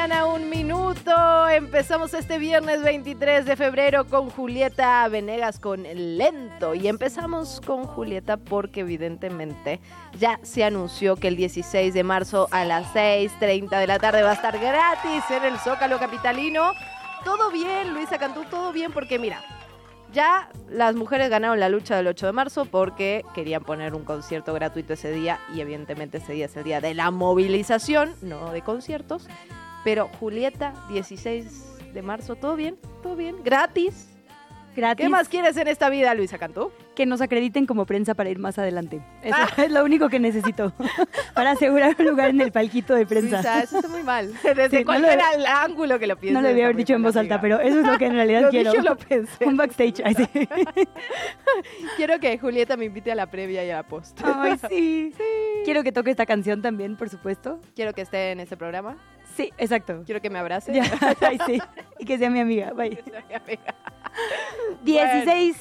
mañana, un minuto. Empezamos este viernes 23 de febrero con Julieta Venegas con Lento. Y empezamos con Julieta porque evidentemente ya se anunció que el 16 de marzo a las 6.30 de la tarde va a estar gratis en el Zócalo Capitalino. Todo bien, Luisa Cantú, todo bien porque mira, ya las mujeres ganaron la lucha del 8 de marzo porque querían poner un concierto gratuito ese día y evidentemente ese día es el día de la movilización, no de conciertos. Pero Julieta, 16 de marzo, ¿todo bien? ¿Todo bien? ¿Gratis? Gratis. ¿Qué más quieres en esta vida, Luisa Cantú? Que nos acrediten como prensa para ir más adelante. Eso es lo único que necesito. para asegurar un lugar en el palquito de prensa. Luisa, eso está muy mal. Desde Sí, no cualquier lo- al- ángulo que lo pienses. no lo debía haber dicho en voz alta, pero eso es lo que en realidad Lo quiero. dije, lo pensé. un backstage. Ay, sí. Quiero que Julieta me invite a la previa y a la post. Ay, sí. Quiero que toque esta canción también, por supuesto. Quiero que esté en este programa. Sí, exacto. Quiero que me abrace. Ya, ay, sí. Y que sea mi amiga. Bye. Amiga. 16,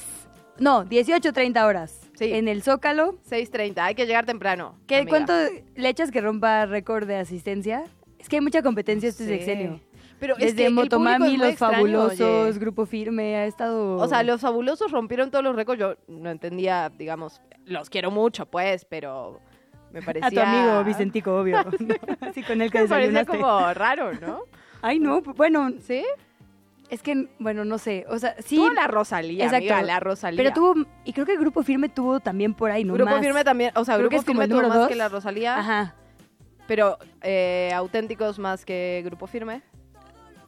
no, 18, 30 horas. Sí. En el Zócalo. 6.30, hay que llegar temprano. ¿Qué, amiga. ¿Cuánto le echas que rompa récord de asistencia? Es que hay mucha competencia este Sí. sexenio. Pero es que Desde es Motomami, muy Los extraño, Fabulosos, oye. Grupo Firme, ha estado... O sea, los fabulosos rompieron todos los récords. Yo no entendía, digamos, los quiero mucho, pues, pero me parecía... A tu amigo Vicentico, obvio. Así con el que Me parecía como raro, ¿no? Ay, no, bueno, ¿Sí? es que, bueno, no sé, o sea, sí... Tuvo la Rosalía, Exacto. amiga, la Rosalía. Pero tuvo, y creo que el Grupo Firme tuvo también por ahí, ¿no? Grupo más. Firme también, o sea, Creo Grupo que es Firme tuvo más dos. que la Rosalía, Ajá, pero eh, auténticos más que Grupo Firme.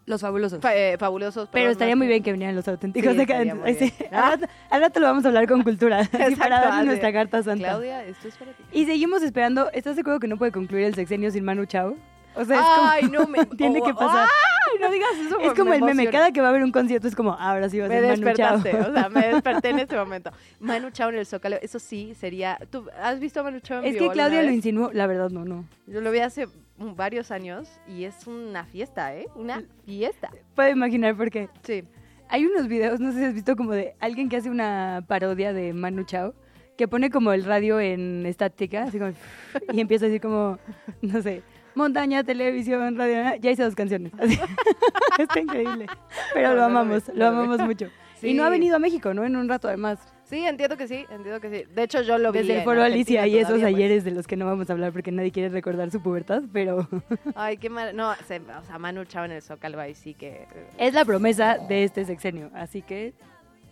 Los Fabulosos. Fa- eh, fabulosos. Pero estaría muy bien que vinieran los auténticos Sí, de estaría cada- muy sí. al rato lo vamos a hablar con cultura, Exacto, para darle nuestra carta santa. Claudia, esto es para ti. Y seguimos esperando. ¿Estás de acuerdo que no puede concluir el sexenio sin Manu Chao? O sea, es como... Ay, no me... tiene oh, que pasar. Ay, no digas eso. es como me el meme, cada que va a haber un concierto es como, "Ah, ahora sí va a Me ser Manu Chao. despertaste, o sea, me desperté en este momento. Manu Chao en el Zócalo, eso sí sería... ¿Tú has visto a Manu Chao en es que Claudia lo vez? insinuó, la verdad no, no. Yo lo vi hace varios años y es una fiesta, ¿eh? Una fiesta. Puedo imaginar por qué. Sí. Hay unos videos, no sé si has visto como de alguien que hace una parodia de Manu Chao, que pone como el radio en estática, así como, y empieza así como, no sé, montaña, televisión, radio, ya hice dos canciones. Así. Está increíble. Pero No, lo amamos, lo no lo vi. amamos mucho. Sí. Y no ha venido a México, ¿no? En un rato además. Sí, entiendo que sí, entiendo que sí. De hecho, yo lo vi Desde el foro Alicia y esos todavía, pues. ayeres de los que no vamos a hablar porque nadie quiere recordar su pubertad, pero Ay, qué mal. No, se- o sea, Manu Chao en el Zócalo ahí sí que... eh, es la promesa de este sexenio. Así que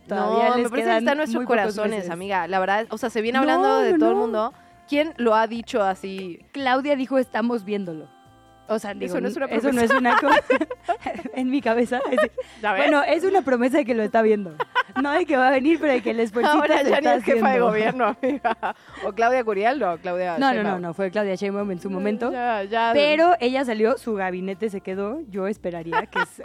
todavía no, les me parece que está en nuestros corazones, amiga. La verdad, o sea, se viene No, hablando de no, todo el no. mundo. ¿Quién lo ha dicho así? Claudia dijo estamos viéndolo. O sea, digo, Eso no es una eso no es una cosa en mi cabeza. es- bueno, es una promesa de que lo está viendo. No de que va a venir, pero de que el esfuerzo Ahora ya ni es jefa de gobierno, amiga. O Claudia Curiel, no, Claudia No, no, no, no, fue Claudia Sheinbaum en su momento. Ya, ya. Pero ella salió, su gabinete se quedó. Yo esperaría que s-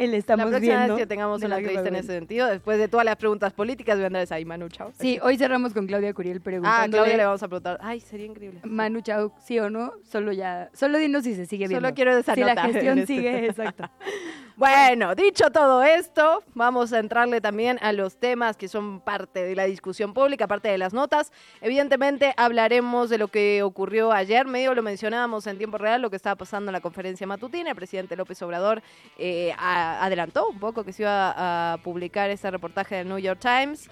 honren el La estamos próxima viendo. vez que tengamos una entrevista en ese sentido, después de todas las preguntas políticas, voy a andar ahí, Manu, chao. Sí, hoy cerramos con Claudia Curiel Ah, preguntando. Claudia le vamos a preguntar. Ay, sería increíble. Manu Chao, sí o no, solo ya, solo dinos si se sigue viendo. Solo quiero esa si la gestión sigue, exacto. Bueno, dicho todo esto, vamos a entrarle también a los temas que son parte de la discusión pública, parte de las notas. Evidentemente hablaremos de lo que ocurrió ayer, medio lo mencionábamos en tiempo real, lo que estaba pasando en la conferencia matutina. El presidente López Obrador eh, adelantó un poco que se iba a publicar este reportaje del New York Times.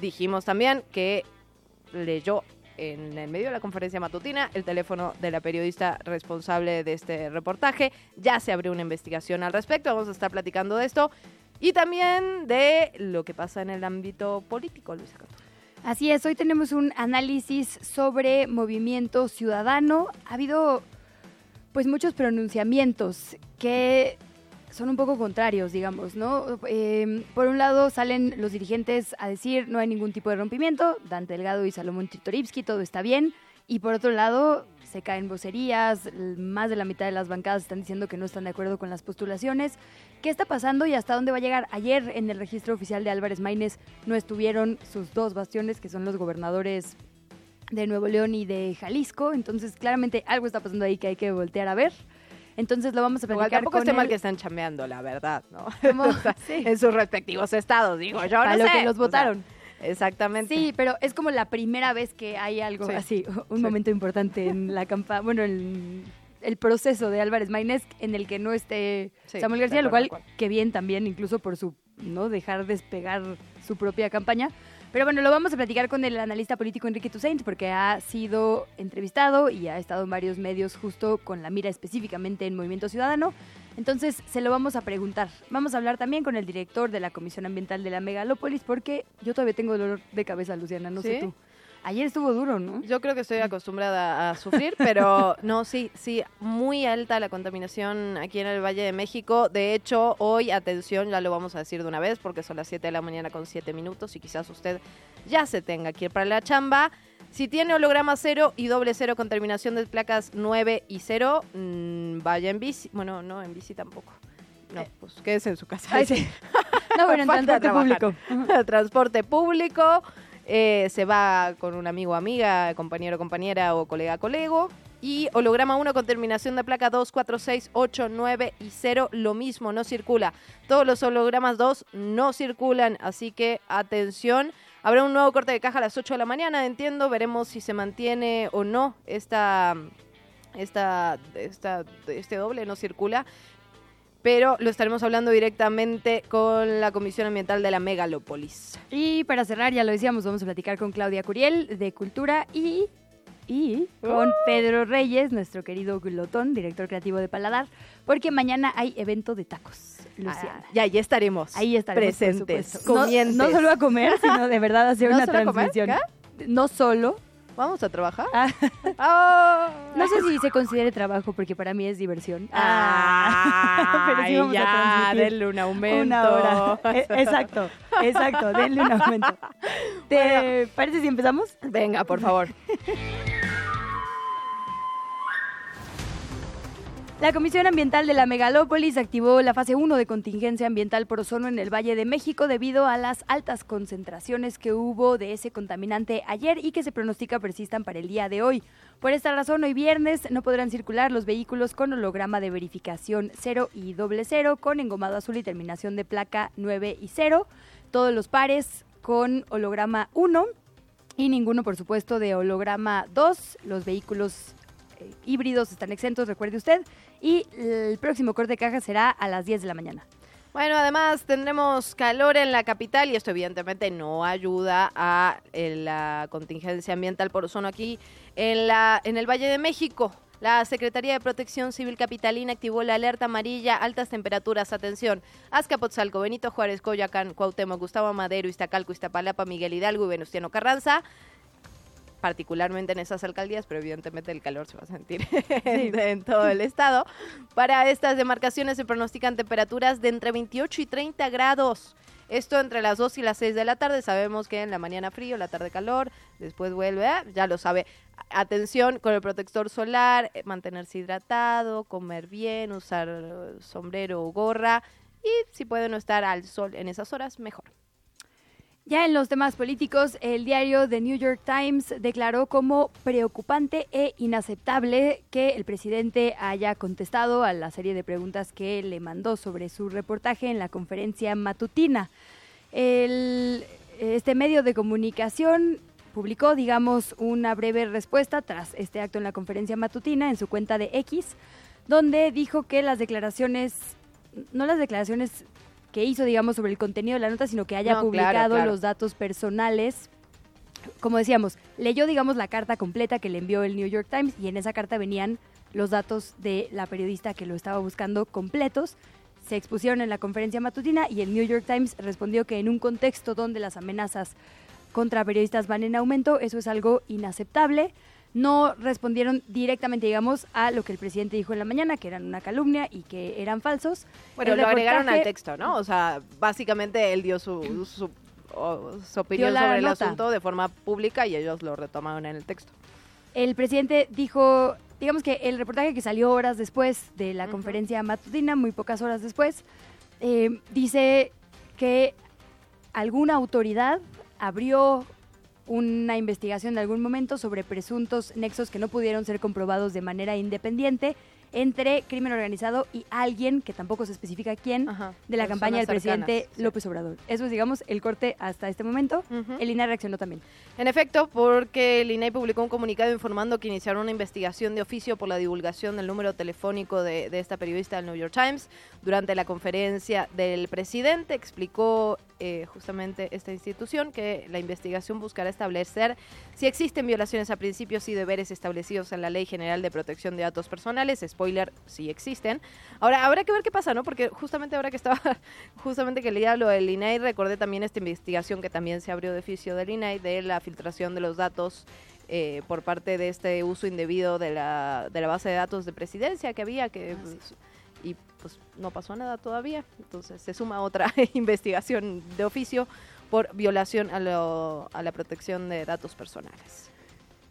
Dijimos también que leyó en el medio de la conferencia matutina el teléfono de la periodista responsable de este reportaje. Ya se abrió una investigación al respecto, vamos a estar platicando de esto y también de lo que pasa en el ámbito político, Luisa Cantú. Así es, hoy tenemos un análisis sobre movimiento ciudadano. Ha habido pues muchos pronunciamientos que son un poco contrarios, digamos, ¿no? Eh, por un lado salen los dirigentes a decir no hay ningún tipo de rompimiento, Dante Delgado y Salomón Titorivsky, todo está bien. Y por otro lado se caen vocerías, más de la mitad de las bancadas están diciendo que no están de acuerdo con las postulaciones. ¿Qué está pasando y hasta dónde va a llegar? Ayer en el registro oficial de Álvarez Maínez no estuvieron sus dos bastiones, que son los gobernadores de Nuevo León y de Jalisco. Entonces, claramente algo está pasando ahí que hay que voltear a ver. Entonces lo vamos a Igual platicar tampoco con esté mal él. que están chambeando, la verdad, ¿no? Como- O sea, sí. En sus respectivos estados, digo yo, Para no lo sé. que los O sea, votaron. exactamente. Sí, pero es como la primera vez que hay algo Sí. así, un Sí. momento importante en la campaña, bueno, en el proceso de Álvarez Maínez en el que no esté Sí, Samuel García, lo cual acuerdo. que bien también, incluso por su no dejar despegar su propia campaña. Pero bueno, lo vamos a platicar con el analista político Enrique Toussaint porque ha sido entrevistado y ha estado en varios medios justo con la mira específicamente en Movimiento Ciudadano. Entonces se lo vamos a preguntar. Vamos a hablar también con el director de la Comisión Ambiental de la Megalópolis porque yo todavía tengo dolor de cabeza, Luciana, no sé tú. Ayer estuvo duro, ¿no? Yo creo que estoy acostumbrada a sufrir, pero no, sí, sí, muy alta la contaminación aquí en el Valle de México. De hecho, hoy, atención, ya lo vamos a decir de una vez porque son las 7 de la mañana con 7 minutos y quizás usted ya se tenga que ir para la chamba. Si tiene holograma cero y doble cero con terminación de placas 9 y 0, mm, vaya en bici. Bueno, no, en bici tampoco. No, pues quédese en su casa. Ay, sí. No, bueno, en transporte público. transporte público, eh, se va con un amigo, amiga, compañero, compañera o colega, colego. Y holograma 1 con terminación de placa 2, 4, 6, 8, 9 y 0, lo mismo, no circula. Todos los hologramas 2 no circulan, así que atención. Habrá un nuevo corte de caja a las 8 de la mañana, entiendo. Veremos si se mantiene o no esta, este doble, no circula pero lo estaremos hablando directamente con la Comisión Ambiental de la Megalópolis. Y para cerrar, ya lo decíamos, vamos a platicar con Claudia Curiel de Cultura y, y con Pedro Reyes, nuestro querido glotón, director creativo de Paladar, porque mañana hay evento de tacos, Luciana. Ah, y ahí estaremos. Ahí estaremos, presentes, supuesto. No-. No, solo a comer, sino de verdad hacer ¿No una a comer? transmisión. No solo. ¿Vamos a trabajar? Ah, ¡Ah! no sé si se considere trabajo, porque para mí es diversión. Ah, Pero sí vamos a ya, transmitir denle un aumento. Una hora. Eh, Exacto, exacto, denle un aumento. ¿Te parece si empezamos? Venga, por favor. La Comisión Ambiental de la Megalópolis activó la fase 1 de contingencia ambiental por ozono en el Valle de México debido a las altas concentraciones que hubo de ese contaminante ayer y que se pronostica persistan para el día de hoy. Por esta razón, hoy viernes no podrán circular los vehículos con holograma de verificación 0 y doble 0 con engomado azul y terminación de placa 9 y 0. Todos los pares con holograma 1 y ninguno, por supuesto, de holograma 2. Los vehículos eh, híbridos están exentos, recuerde usted. Y el próximo corte de caja será a las 10 de la mañana. Bueno, además tendremos calor en la capital y esto evidentemente no ayuda a eh, la contingencia ambiental por ozono aquí en, la, en el Valle de México. La Secretaría de Protección Civil Capitalina activó la alerta amarilla, altas temperaturas, atención, Azcapotzalco, Benito Juárez, Coyoacán, Cuauhtémoc, Gustavo Madero, Iztacalco, Iztapalapa, Miguel Hidalgo y Venustiano Carranza, particularmente en esas alcaldías, pero evidentemente el calor se va a sentir en, en todo el estado. Para estas demarcaciones se pronostican temperaturas de entre 28 y 30 grados. Esto entre las 2 y las 6 de la tarde. Sabemos que en la mañana frío, la tarde calor, después vuelve, ¿eh? ya lo sabe. Atención con el protector solar, eh, mantenerse hidratado, comer bien, usar sombrero o gorra y si puede no estar al sol en esas horas, mejor. Ya en los temas políticos, el diario The New York Times declaró como preocupante e inaceptable que el presidente haya contestado a la serie de preguntas que le mandó sobre su reportaje en la conferencia matutina. Este medio de comunicación publicó, digamos, una breve respuesta tras este acto en la conferencia matutina en su cuenta de X, donde dijo que las declaraciones, no las declaraciones que hizo, digamos, sobre el contenido de la nota, sino que haya No, claro, publicado claro. los datos personales. Como decíamos, leyó, digamos, la carta completa que le envió el New York Times y en esa carta venían los datos de la periodista que lo estaba buscando completos. Se expusieron en la conferencia matutina y el New York Times respondió que en un contexto donde las amenazas contra periodistas van en aumento, eso es algo inaceptable. No respondieron directamente, digamos, a lo que el presidente dijo en la mañana, que eran una calumnia y que eran falsos. Bueno, El lo agregaron al texto, ¿no? O sea, básicamente él dio su, su, su opinión sobre el asunto de forma pública y ellos lo retomaron en el texto. El presidente dijo, digamos que el reportaje que salió horas después de la conferencia matutina, muy pocas horas después, eh, dice que alguna autoridad abrió una investigación de algún momento sobre presuntos nexos que no pudieron ser comprobados de manera independiente entre crimen organizado y alguien, que tampoco se especifica quién, Ajá, de la campaña del presidente sí. López Obrador. Eso es, digamos, el corte hasta este momento. Ujú. El INAI reaccionó también. En efecto, porque el INAI publicó un comunicado informando que iniciaron una investigación de oficio por la divulgación del número telefónico de, de esta periodista del New York Times. Durante la conferencia del presidente explicó eh, justamente esta institución que la investigación buscará establecer si existen violaciones a principios y deberes establecidos en la Ley General de Protección de Datos Personales. Spoiler, sí existen. Ahora, habrá que ver qué pasa, ¿no? Porque justamente ahora que estaba, justamente que leía lo del INAI, recordé también esta investigación que también se abrió de oficio del INAI de la filtración de los datos eh, por parte de este uso indebido de la, de la base de datos de presidencia que había, que pues, y pues no pasó nada todavía. Entonces se suma otra investigación de oficio por violación a, lo- a la protección de datos personales.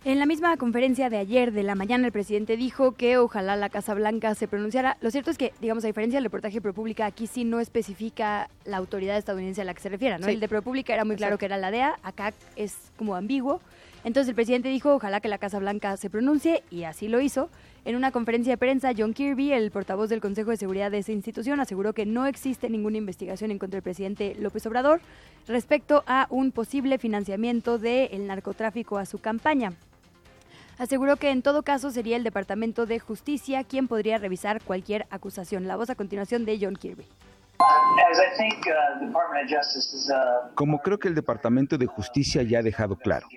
En la misma conferencia de ayer de la mañana, el presidente dijo que ojalá la Casa Blanca se pronunciara. Lo cierto es que, digamos, a diferencia del reportaje de ProPublica, aquí sí no especifica la autoridad estadounidense a la que se refiera, ¿no? Sí. El de ProPublica era muy claro Exacto. que era la DEA, acá es como ambiguo. Entonces el presidente dijo, ojalá que la Casa Blanca se pronuncie, y así lo hizo. En una conferencia de prensa, John Kirby, el portavoz del Consejo de Seguridad de esa institución, aseguró que no existe ninguna investigación en contra del presidente López Obrador respecto a un posible financiamiento del narcotráfico a su campaña. Aseguró que en todo caso sería el Departamento de Justicia quien podría revisar cualquier acusación. La voz a continuación de John Kirby. Uh, uh, Como creo que el Departamento de Justicia ya ha dejado claro,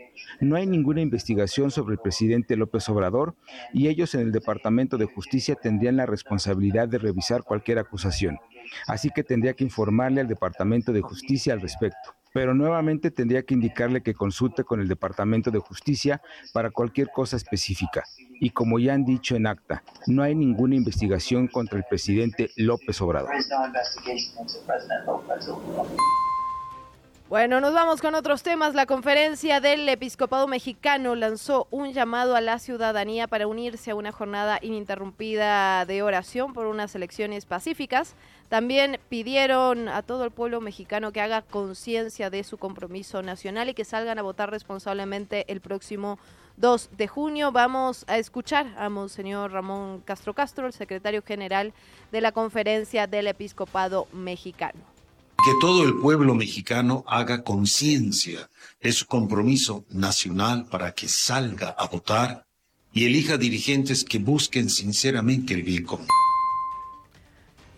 no hay ninguna investigación sobre el presidente López Obrador y ellos en el Departamento de Justicia tendrían la responsabilidad de revisar cualquier acusación. Así que tendría que informarle al Departamento de Justicia al respecto. Pero nuevamente tendría que indicarle que consulte con el Departamento de Justicia para cualquier cosa específica. Y como ya han dicho en acta, no hay ninguna investigación contra el presidente López Obrador. Bueno, nos vamos con otros temas. La conferencia del Episcopado Mexicano lanzó un llamado a la ciudadanía para unirse a una jornada ininterrumpida de oración por unas elecciones pacíficas. También pidieron a todo el pueblo mexicano que haga conciencia de su compromiso nacional y que salgan a votar responsablemente el próximo 2 de junio. Vamos a escuchar a Monseñor Ramón Castro Castro, el secretario general de la conferencia del Episcopado Mexicano. que todo el pueblo mexicano haga conciencia de su compromiso nacional para que salga a votar y elija dirigentes que busquen sinceramente el bien común.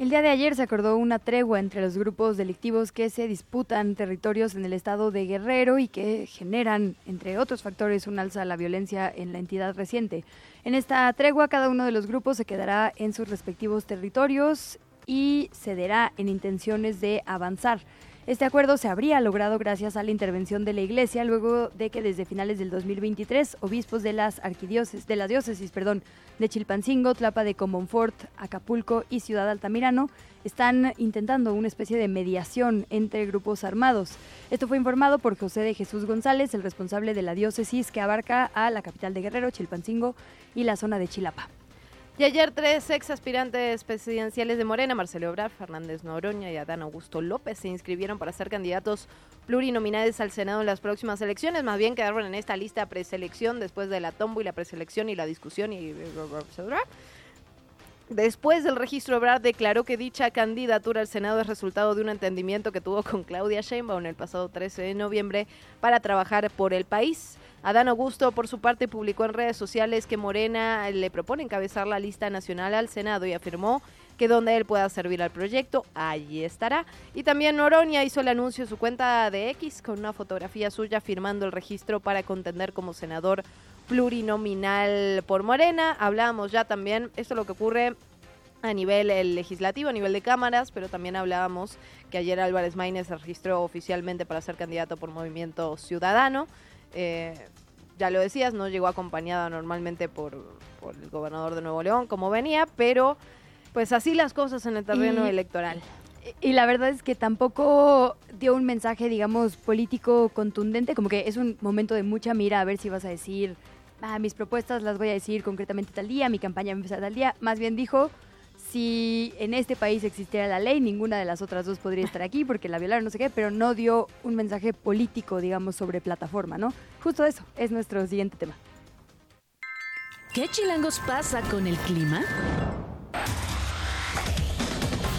El día de ayer se acordó una tregua entre los grupos delictivos que se disputan territorios en el estado de Guerrero y que generan, entre otros factores, un alza a la violencia en la entidad reciente. En esta tregua, cada uno de los grupos se quedará en sus respectivos territorios y cederá en intenciones de avanzar. Este acuerdo se habría logrado gracias a la intervención de la Iglesia luego de que desde finales del 2023 obispos de las arquidiócesis, de las diócesis, perdón, de Chilpancingo, Tlapa de Comonfort, Acapulco y Ciudad Altamirano están intentando una especie de mediación entre grupos armados. Esto fue informado por José de Jesús González, el responsable de la diócesis que abarca a la capital de Guerrero, Chilpancingo y la zona de Chilapa. Y ayer tres ex aspirantes presidenciales de Morena, Marcelo Obrar, Fernández Noroña y Adán Augusto López, se inscribieron para ser candidatos plurinominales al Senado en las próximas elecciones. Más bien quedaron en esta lista preselección después de la tombo y la preselección y la discusión y... Después del registro, Ebrard declaró que dicha candidatura al Senado es resultado de un entendimiento que tuvo con Claudia Sheinbaum el pasado 13 de noviembre para trabajar por el país. Adán Augusto, por su parte, publicó en redes sociales que Morena le propone encabezar la lista nacional al Senado y afirmó que donde él pueda servir al proyecto, allí estará. Y también Noronia hizo el anuncio en su cuenta de X con una fotografía suya firmando el registro para contender como senador plurinominal por Morena. Hablábamos ya también, esto es lo que ocurre a nivel eh, legislativo, a nivel de cámaras, pero también hablábamos que ayer Álvarez Maínez se registró oficialmente para ser candidato por Movimiento Ciudadano. Eh, ya lo decías, no llegó acompañada normalmente por, por, el gobernador de Nuevo León, como venía, pero pues así las cosas en el terreno y, electoral. Y la verdad es que tampoco dio un mensaje, digamos, político contundente, como que es un momento de mucha mira a ver si vas a decir, ah, mis propuestas las voy a decir concretamente tal día, mi campaña va a empezar tal día. Más bien dijo, si en este país existiera la ley, ninguna de las otras dos podría estar aquí porque la violaron, no sé qué, pero no dio un mensaje político, digamos, sobre plataforma, ¿no? Justo eso es nuestro siguiente tema. ¿Qué chilangos pasa con el clima?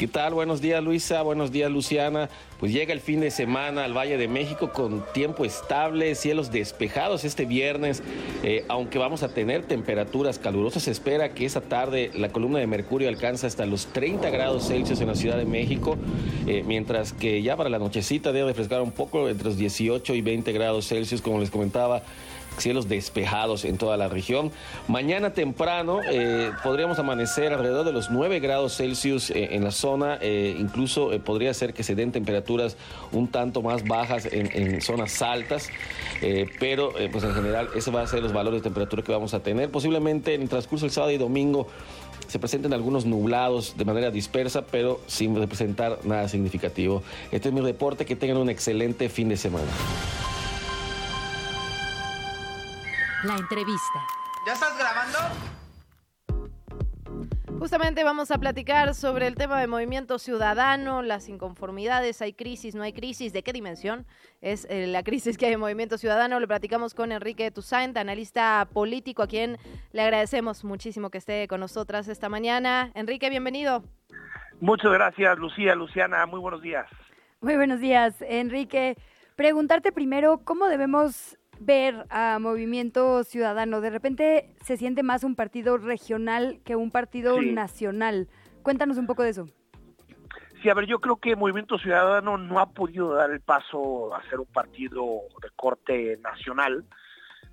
¿Qué tal? Buenos días Luisa, buenos días Luciana. Pues llega el fin de semana al Valle de México con tiempo estable, cielos despejados este viernes, eh, aunque vamos a tener temperaturas calurosas. Se espera que esa tarde la columna de mercurio alcance hasta los 30 grados Celsius en la Ciudad de México, eh, mientras que ya para la nochecita debe refrescar un poco entre los 18 y 20 grados Celsius, como les comentaba cielos despejados en toda la región. Mañana temprano eh, podríamos amanecer alrededor de los 9 grados Celsius eh, en la zona, eh, incluso eh, podría ser que se den temperaturas un tanto más bajas en, zonas altas, pero pues en general ese va a ser los valores de temperatura que vamos a tener. Posiblemente en el transcurso del sábado y domingo se presenten algunos nublados de manera dispersa, pero sin representar nada significativo. Este es mi reporte, que tengan un excelente fin de semana. La entrevista. ¿Ya estás grabando? Justamente vamos a platicar sobre el tema de movimiento ciudadano, las inconformidades, hay crisis, no hay crisis, de qué dimensión es eh, la crisis que hay en movimiento ciudadano. Lo platicamos con Enrique Toussaint, analista político, a quien le agradecemos muchísimo que esté con nosotras esta mañana. Enrique, bienvenido. Muchas gracias, Lucía, Luciana, muy buenos días. Muy buenos días, Enrique. Preguntarte primero, ¿cómo debemos ver a Movimiento Ciudadano? De repente se siente más un partido regional que un partido Sí. nacional. Cuéntanos un poco de eso. Sí, a ver, yo creo que Movimiento Ciudadano no ha podido dar el paso a ser un partido de corte nacional.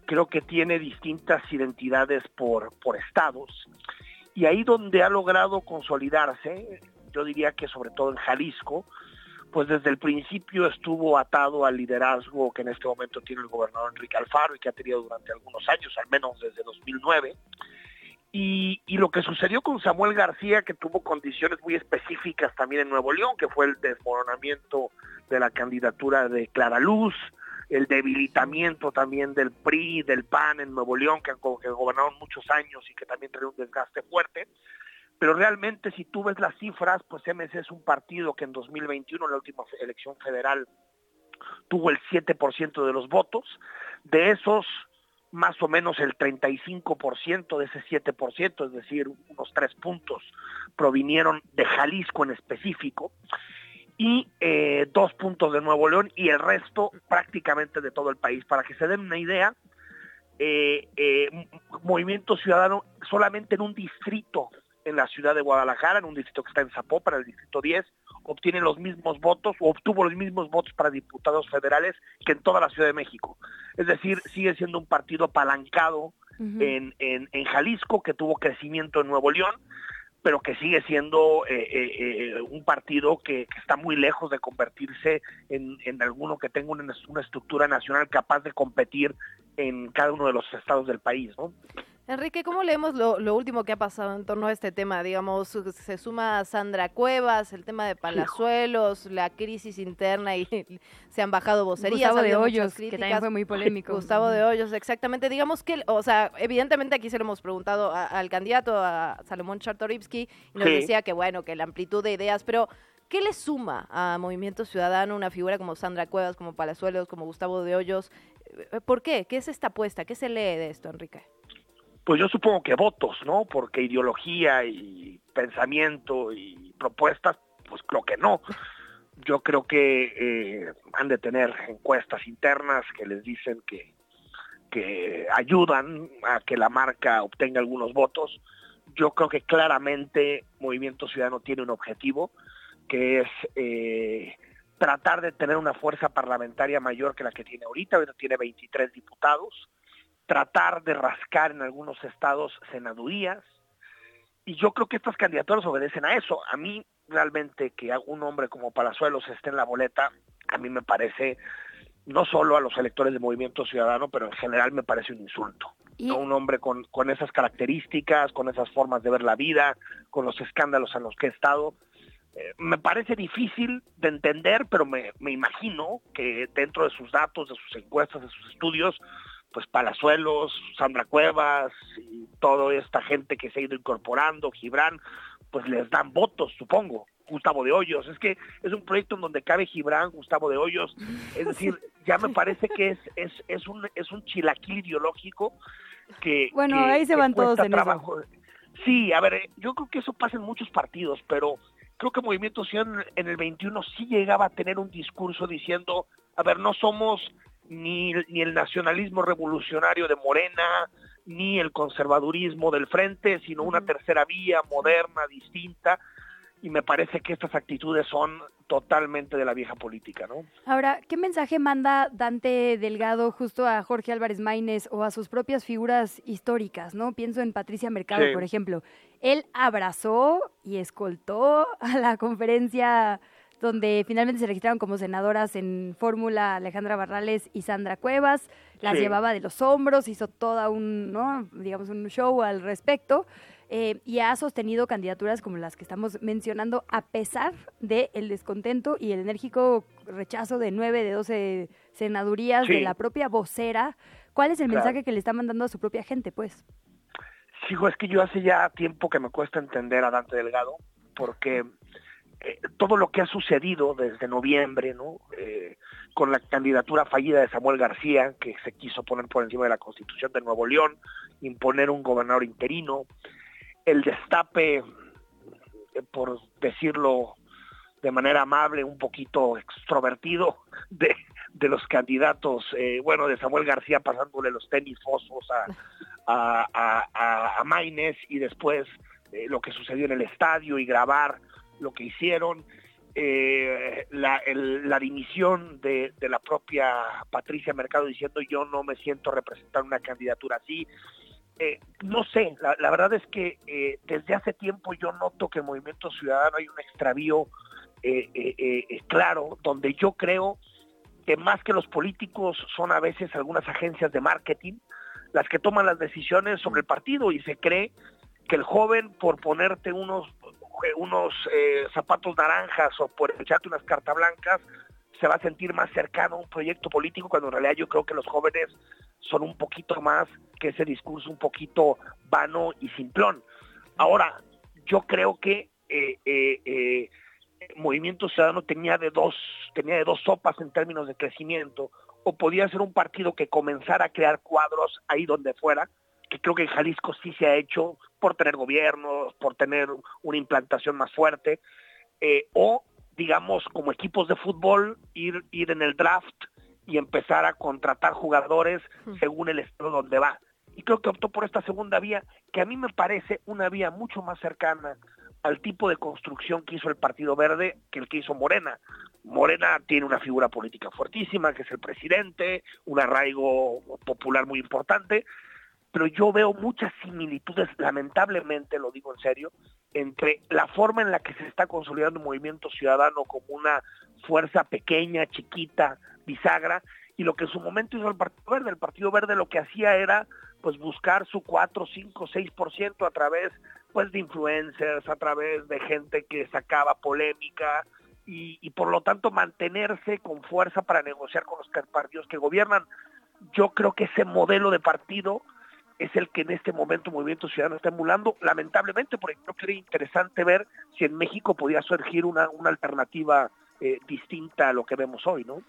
Creo que tiene distintas identidades por, por estados. Y ahí donde ha logrado consolidarse, yo diría que sobre todo en Jalisco, pues desde el principio estuvo atado al liderazgo que en este momento tiene el gobernador Enrique Alfaro y que ha tenido durante algunos años, al menos desde 2009. Y, lo que sucedió con Samuel García, que tuvo condiciones muy específicas también en Nuevo León, que fue el desmoronamiento de la candidatura de Clara Luz, el debilitamiento también del PRI, del PAN en Nuevo León, que, que gobernaron muchos años y que también trae un desgaste fuerte. Pero realmente si tú ves las cifras, pues MC es un partido que en 2021, en la última elección federal, tuvo el 7% de los votos. De esos, más o menos el 35% de ese 7%, es decir, unos tres puntos, provinieron de Jalisco en específico, y eh, dos puntos de Nuevo León y el resto prácticamente de todo el país. Para que se den una idea, eh, eh, Movimiento Ciudadano solamente en un distrito en la ciudad de Guadalajara, en un distrito que está en Zapopan, el distrito 10, obtiene los mismos votos o obtuvo los mismos votos para diputados federales que en toda la Ciudad de México. Es decir, sigue siendo un partido apalancado uh -huh. en, en, en, Jalisco, que tuvo crecimiento en Nuevo León, pero que sigue siendo eh, eh, un partido que, que, está muy lejos de convertirse en, en alguno que tenga una, una, estructura nacional capaz de competir en cada uno de los estados del país. ¿no? Enrique, ¿cómo leemos lo, lo último que ha pasado en torno a este tema? Digamos, se suma Sandra Cuevas, el tema de Palazuelos, la crisis interna y se han bajado vocerías. Gustavo de Hoyos, que también fue muy polémico. Gustavo de Hoyos, exactamente. Digamos que, o sea, evidentemente aquí se lo hemos preguntado a- al candidato, a Salomón Chartorivsky, y nos Sí. decía que, bueno, que la amplitud de ideas, pero ¿qué le suma a Movimiento Ciudadano una figura como Sandra Cuevas, como Palazuelos, como Gustavo de Hoyos? Eh, ¿Por qué? ¿Qué es esta apuesta? ¿Qué se lee de esto, Enrique? Pues yo supongo que votos, ¿no? Porque ideología y pensamiento y propuestas, pues creo que no. Yo creo que eh, han de tener encuestas internas que les dicen que, que ayudan a que la marca obtenga algunos votos. Yo creo que claramente Movimiento Ciudadano tiene un objetivo, que es eh, tratar de tener una fuerza parlamentaria mayor que la que tiene ahorita, ahorita tiene 23 diputados, tratar de rascar en algunos estados senadurías, y yo creo que estas candidaturas obedecen a eso. A mí realmente que un hombre como Palazuelos esté en la boleta, a mí me parece, no solo a los electores de Movimiento Ciudadano, pero en general me parece un insulto. ¿no? Un hombre con, con esas características, con esas formas de ver la vida, con los escándalos en los que he estado, eh, me parece difícil de entender, pero me, me imagino que dentro de sus datos, de sus encuestas, de sus estudios, pues Palazuelos, Sandra Cuevas y toda esta gente que se ha ido incorporando, Gibran, pues les dan votos, supongo. Gustavo de Hoyos, es que es un proyecto en donde cabe Gibran, Gustavo de Hoyos, es decir, ya me parece que es, es, es un es un chilaquil ideológico que Bueno, que- ahí se van todos en eso. trabajo. Sí, a ver, eh, yo creo que eso pasa en muchos partidos, pero creo que Movimiento Ciudadano en el 21 sí llegaba a tener un discurso diciendo, a ver, no somos ni, ni el nacionalismo revolucionario de Morena, ni el conservadurismo del frente, sino una tercera vía moderna, distinta, y me parece que estas actitudes son totalmente de la vieja política, ¿no? Ahora, ¿qué mensaje manda Dante Delgado justo a Jorge Álvarez Maínez o a sus propias figuras históricas, no? Pienso en Patricia Mercado, Sí. por ejemplo. Él abrazó y escoltó a la conferencia donde finalmente se registraron como senadoras en fórmula Alejandra Barrales y Sandra Cuevas, las Sí. llevaba de los hombros, hizo toda un, ¿no? digamos, un show al respecto, eh, y ha sostenido candidaturas como las que estamos mencionando, a pesar del descontento y el enérgico rechazo de nueve de 12 senadurías Sí. de la propia vocera. ¿Cuál es el Claro. mensaje que le está mandando a su propia gente, pues? Hijo, es que yo hace ya tiempo que me cuesta entender a Dante Delgado, porque eh, todo lo que ha sucedido desde noviembre, ¿no? Eh, con la candidatura fallida de Samuel García, que se quiso poner por encima de la Constitución de Nuevo León, imponer un gobernador interino, el destape, eh, por decirlo de manera amable, un poquito extrovertido de, de los candidatos, bueno, de Samuel García pasándole los tenis fosos a, a, a, Maines y después lo que sucedió en el estadio y grabar lo que hicieron, eh, la, la dimisión de, de la propia Patricia Mercado diciendo yo no me siento representar una candidatura así. Eh, no sé, la, la verdad es que eh, desde hace tiempo yo noto que en Movimiento Ciudadano hay un extravío claro, donde yo creo que más que los políticos son a veces algunas agencias de marketing las que toman las decisiones sobre el partido y se cree que el joven por ponerte unos unos eh, zapatos naranjas o por echarte unas cartas blancas se va a sentir más cercano a un proyecto político cuando en realidad yo creo que los jóvenes son un poquito más que ese discurso un poquito vano y simplón. Ahora, yo creo que eh, eh, eh, Movimiento Ciudadano tenía de dos tenía de dos sopas en términos de crecimiento o podía ser un partido que comenzara a crear cuadros ahí donde fuera que creo que en Jalisco sí se ha hecho por tener gobiernos por tener una implantación más fuerte eh, o digamos como equipos de fútbol ir ir en el draft y empezar a contratar jugadores según el estado donde va y creo que optó por esta segunda vía que a mí me parece una vía mucho más cercana al tipo de construcción que hizo el Partido Verde que el que hizo Morena. Morena tiene una figura política fuertísima, que es el presidente, un arraigo popular muy importante, pero yo veo muchas similitudes, lamentablemente, lo digo en serio, entre la forma en la que se está consolidando el movimiento ciudadano como una fuerza pequeña, chiquita, bisagra, y lo que en su momento hizo el Partido Verde. El Partido Verde lo que hacía era pues buscar su 4, 5, 6% a través pues de influencers, a través de gente que sacaba polémica y, y por lo tanto mantenerse con fuerza para negociar con los partidos que gobiernan. Yo creo que ese modelo de partido es el que en este momento Movimiento Ciudadano está emulando, lamentablemente, porque creo que era interesante ver si en México podía surgir una, una alternativa eh, distinta a lo que vemos hoy, ¿no?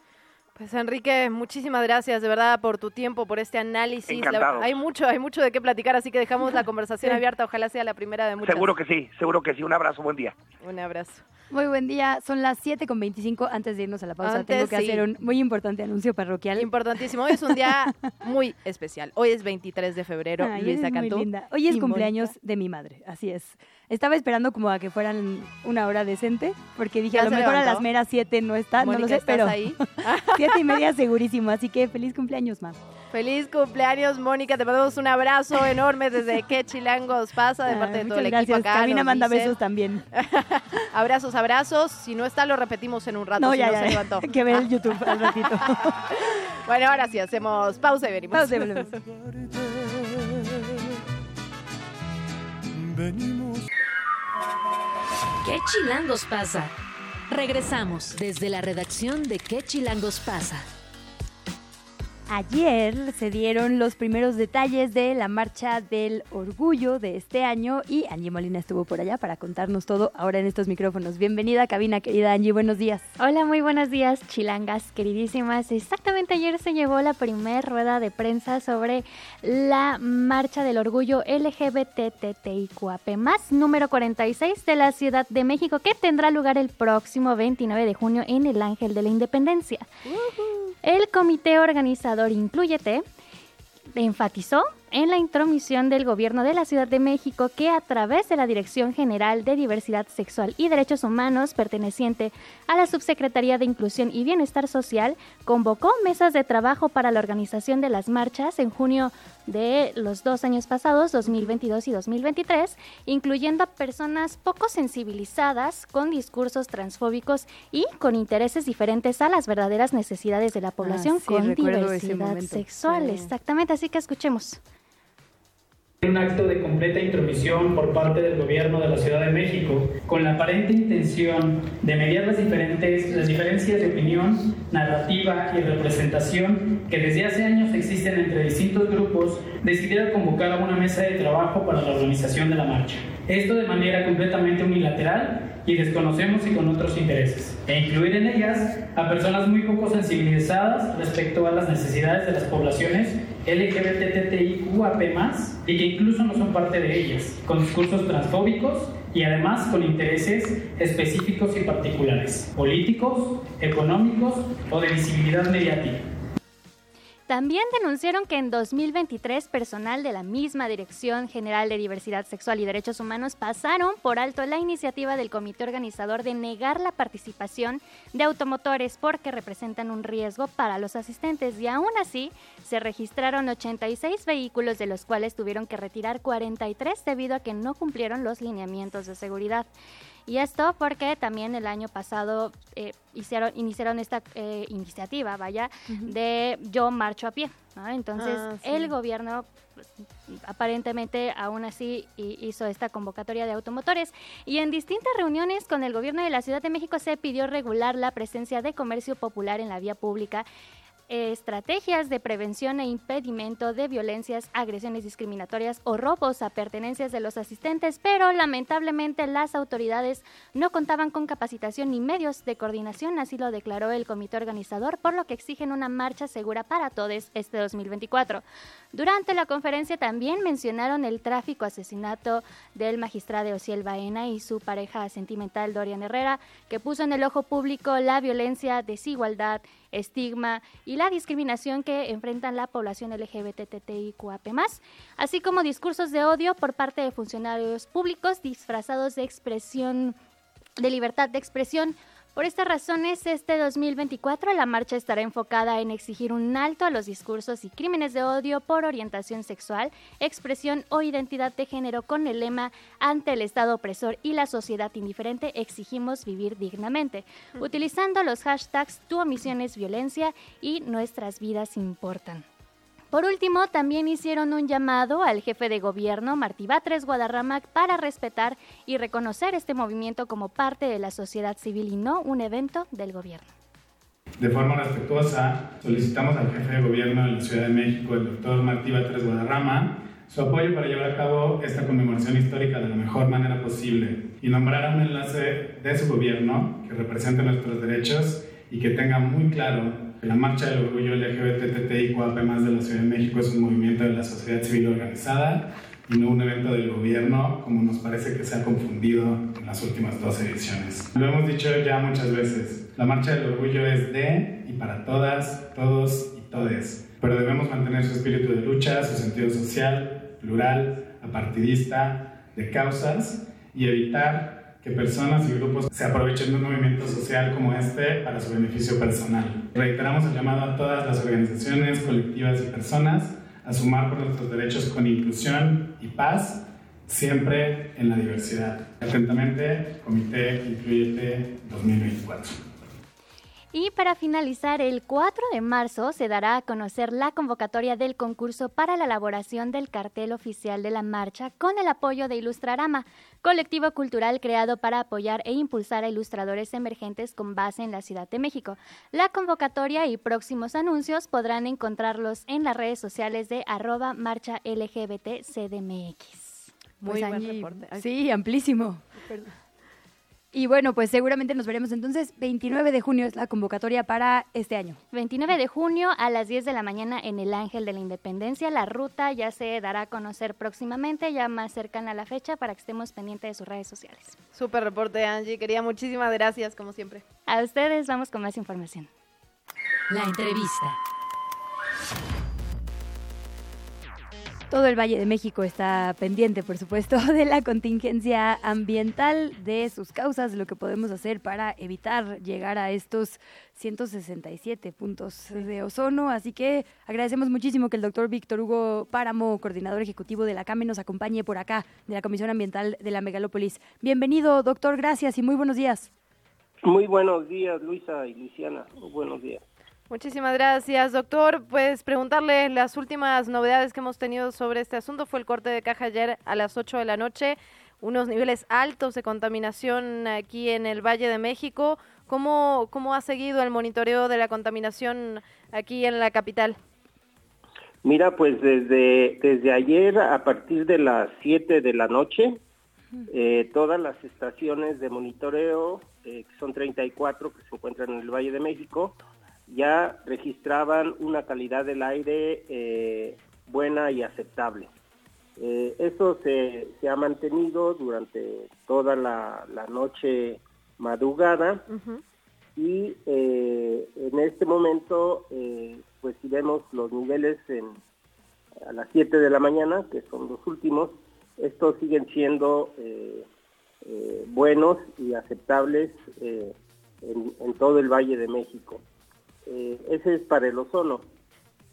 Pues Enrique, muchísimas gracias de verdad por tu tiempo, por este análisis. La- Encantado. hay mucho, hay mucho de qué platicar, así que dejamos la conversación abierta. Ojalá sea la primera de muchas. Seguro que sí, seguro que sí. Un abrazo, buen día. Un abrazo. Muy buen día, son las 7 con 25. Antes de irnos a la pausa, Antes, tengo que sí. hacer un muy importante anuncio parroquial. Importantísimo. Hoy es un día muy especial. Hoy es 23 de febrero. Ay, Luisa Cantú. linda. Hoy es y cumpleaños de mi madre, así es. Estaba esperando como a que fueran una hora decente, porque dije, ¿Ya a lo mejor a las meras 7 no está, no lo Mónica, sé, ¿estás pero ahí? siete y media segurísimo, así que feliz cumpleaños, ma. Feliz cumpleaños, Mónica. Te mandamos un abrazo enorme desde que Chilangos pasa de parte Ay, de todo el muchas equipo gracias. acá. Camina manda besos también. Abrazos, abrazos. Si no está, lo repetimos en un rato. No, si ya, no ya, se levantó. que ver el YouTube al ratito. Bueno, ahora sí, hacemos pausa y venimos. Pausa y volvemos. ¿Qué chilangos pasa? Regresamos desde la redacción de ¿Qué chilangos pasa? Ayer se dieron los primeros detalles de la marcha del orgullo de este año y Angie Molina estuvo por allá para contarnos todo ahora en estos micrófonos. Bienvenida, cabina, querida Angie, buenos días. Hola, muy buenos días, chilangas queridísimas. Exactamente ayer se llevó la primer rueda de prensa sobre la marcha del orgullo LGBTTIQAP+, número 46 de la Ciudad de México, que tendrá lugar el próximo 29 de junio en el Ángel de la Independencia. El comité organizador Incluyete enfatizó en la intromisión del gobierno de la Ciudad de México que a través de la Dirección General de Diversidad Sexual y Derechos Humanos perteneciente a la Subsecretaría de Inclusión y Bienestar Social convocó mesas de trabajo para la organización de las marchas en junio de los dos años pasados, 2022 y 2023, incluyendo a personas poco sensibilizadas con discursos transfóbicos y con intereses diferentes a las verdaderas necesidades de la población Ah, sí, con diversidad sexual. Sí. Exactamente, así que escuchemos. Un acto de completa intromisión por parte del gobierno de la Ciudad de México, con la aparente intención de mediar las, diferentes, las diferencias de opinión, narrativa y representación que desde hace años existen entre distintos grupos, decidieron convocar a una mesa de trabajo para la organización de la marcha. Esto de manera completamente unilateral y desconocemos y con otros intereses, e incluir en ellas a personas muy poco sensibilizadas respecto a las necesidades de las poblaciones LGBTTIQAP+, y que incluso no son parte de ellas, con discursos transfóbicos y además con intereses específicos y particulares, políticos, económicos o de visibilidad mediática. También denunciaron que en 2023 personal de la misma Dirección General de Diversidad Sexual y Derechos Humanos pasaron por alto la iniciativa del comité organizador de negar la participación de automotores porque representan un riesgo para los asistentes y aún así se registraron 86 vehículos de los cuales tuvieron que retirar 43 debido a que no cumplieron los lineamientos de seguridad. Y esto porque también el año pasado eh, hicieron, iniciaron esta eh, iniciativa, vaya, de Yo Marcho a Pie. ¿no? Entonces, Ah, sí. el gobierno pues, aparentemente aún así hi- hizo esta convocatoria de automotores y en distintas reuniones con el gobierno de la Ciudad de México se pidió regular la presencia de comercio popular en la vía pública estrategias de prevención e impedimento de violencias, agresiones discriminatorias o robos a pertenencias de los asistentes, pero lamentablemente las autoridades no contaban con capacitación ni medios de coordinación, así lo declaró el comité organizador, por lo que exigen una marcha segura para todos este 2024. Durante la conferencia también mencionaron el tráfico asesinato del magistrado Ociel Baena y su pareja sentimental Dorian Herrera, que puso en el ojo público la violencia, desigualdad, estigma y la discriminación que enfrentan la población LGBTTIQAP+, así como discursos de odio por parte de funcionarios públicos disfrazados de expresión de libertad de expresión. Por estas razones, este 2024 la marcha estará enfocada en exigir un alto a los discursos y crímenes de odio por orientación sexual, expresión o identidad de género con el lema ante el Estado opresor y la sociedad indiferente exigimos vivir dignamente, utilizando los hashtags tu omisión es violencia y nuestras vidas importan. Por último, también hicieron un llamado al jefe de gobierno, Martí Batres Guadarrama, para respetar y reconocer este movimiento como parte de la sociedad civil y no un evento del gobierno. De forma respetuosa, solicitamos al jefe de gobierno de la Ciudad de México, el doctor Martí Batres Guadarrama, su apoyo para llevar a cabo esta conmemoración histórica de la mejor manera posible y nombrar a un enlace de su gobierno que represente nuestros derechos y que tenga muy claro la Marcha del Orgullo LGBTTIQAP+ de la Ciudad de México es un movimiento de la sociedad civil organizada y no un evento del gobierno, como nos parece que se ha confundido en las últimas dos ediciones. Lo hemos dicho ya muchas veces, la Marcha del Orgullo es de y para todas, todos y todes, pero debemos mantener su espíritu de lucha, su sentido social, plural, apartidista, de causas y evitar que personas y grupos se aprovechen de un movimiento social como este para su beneficio personal. Reiteramos el llamado a todas las organizaciones, colectivas y personas a sumar por nuestros derechos con inclusión y paz, siempre en la diversidad. Atentamente, Comité Incluyete 2024. Y para finalizar, el 4 de marzo se dará a conocer la convocatoria del concurso para la elaboración del cartel oficial de la marcha con el apoyo de Ilustrarama, colectivo cultural creado para apoyar e impulsar a ilustradores emergentes con base en la Ciudad de México. La convocatoria y próximos anuncios podrán encontrarlos en las redes sociales de arroba marcha LGBT CDMX. Muy Pues buen reporte. Sí, amplísimo. Y bueno, pues seguramente nos veremos entonces. 29 de junio es la convocatoria para este año. 29 de junio a las 10 de la mañana en el Ángel de la Independencia. La ruta ya se dará a conocer próximamente, ya más cercana a la fecha, para que estemos pendientes de sus redes sociales. Súper reporte, Angie. Quería muchísimas gracias, como siempre. A ustedes vamos con más información. La entrevista. Todo el Valle de México está pendiente, por supuesto, de la contingencia ambiental, de sus causas, de lo que podemos hacer para evitar llegar a estos 167 puntos de ozono. Así que agradecemos muchísimo que el doctor Víctor Hugo Páramo, coordinador ejecutivo de la CAME, nos acompañe por acá, de la Comisión Ambiental de la Megalópolis. Bienvenido, doctor, gracias y muy buenos días. Muy buenos días, Luisa y Luciana. Muy buenos días. Muchísimas gracias, doctor. Pues preguntarle las últimas novedades que hemos tenido sobre este asunto. Fue el corte de caja ayer a las 8 de la noche. Unos niveles altos de contaminación aquí en el Valle de México. ¿Cómo, cómo ha seguido el monitoreo de la contaminación aquí en la capital? Mira, pues desde, desde ayer a partir de las 7 de la noche, eh, todas las estaciones de monitoreo, eh, que son 34 que se encuentran en el Valle de México, ya registraban una calidad del aire eh, buena y aceptable. Eh, eso se, se ha mantenido durante toda la, la noche madrugada y eh, en este momento, pues si vemos los niveles en, a las 7 de la mañana, que son los últimos, estos siguen siendo buenos y aceptables en, en todo el Valle de México. Eh, ese es para el ozono.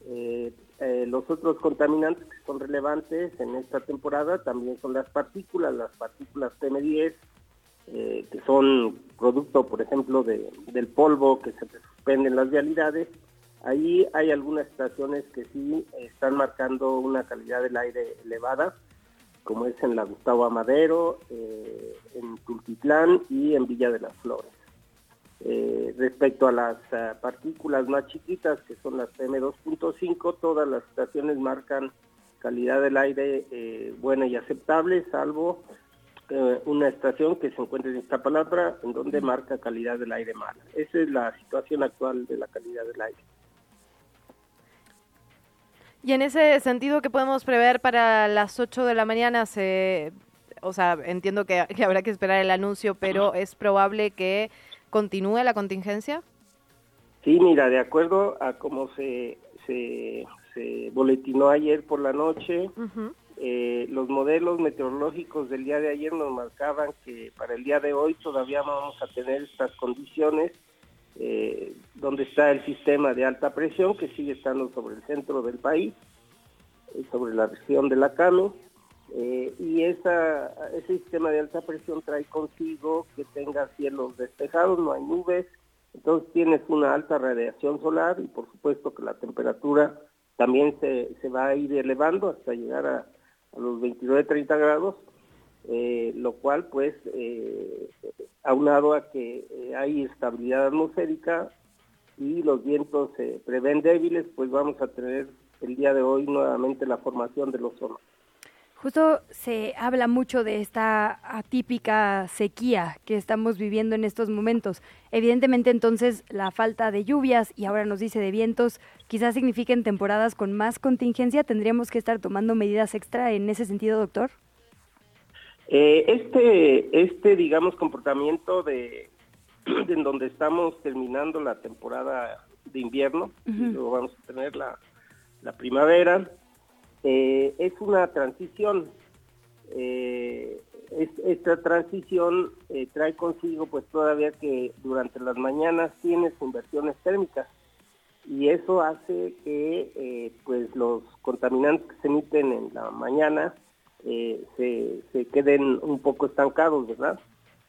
Eh, eh, los otros contaminantes que son relevantes en esta temporada también son las partículas, las partículas PM10, eh, que son producto, por ejemplo, de- del polvo que se suspende en las vialidades. Ahí hay algunas estaciones que sí están marcando una calidad del aire elevada, como es en la Gustavo Amadero, en Tultitlán y en Villa de las Flores. Eh, respecto a las ah, partículas más chiquitas, que son las PM2.5, todas las estaciones marcan calidad del aire eh, buena y aceptable, salvo eh, una estación que se encuentra en esta palabra, en donde marca calidad del aire mala. Esa es la situación actual de la calidad del aire. Y en ese sentido, ¿qué podemos prever para las 8 de la mañana? Se, o sea, entiendo que, que habrá que esperar el anuncio, pero ¿es probable que continúe la contingencia? Sí, mira, de acuerdo a cómo se, se, se boletinó ayer por la noche, eh, los modelos meteorológicos del día de ayer nos marcaban que para el día de hoy todavía vamos a tener estas condiciones eh, donde está el sistema de alta presión que sigue estando sobre el centro del país, eh, sobre la región de la CAME, eh, y ese sistema de alta presión trae consigo que tenga cielos despejados, no hay nubes, entonces tienes una alta radiación solar y por supuesto que la temperatura también se, va a ir elevando hasta llegar a, los 29-30 grados, eh, lo cual pues eh, aunado a que hay estabilidad atmosférica y los vientos se prevén débiles, pues vamos a tener el día de hoy nuevamente la formación del ozono. Justo se habla mucho de esta atípica sequía que estamos viviendo en estos momentos. Evidentemente entonces la falta de lluvias y ahora nos dice de vientos quizás signifiquen temporadas con más contingencia. ¿Tendríamos que estar tomando medidas extra en ese sentido, doctor? Eh, este, este, digamos, comportamiento de en donde estamos terminando la temporada de invierno, y luego vamos a tener la, la primavera, eh, es una transición. Eh, es- esta transición eh, trae consigo pues todavía que durante las mañanas tienes inversiones térmicas y eso hace que pues los contaminantes que se emiten en la mañana se, se queden un poco estancados, ¿verdad?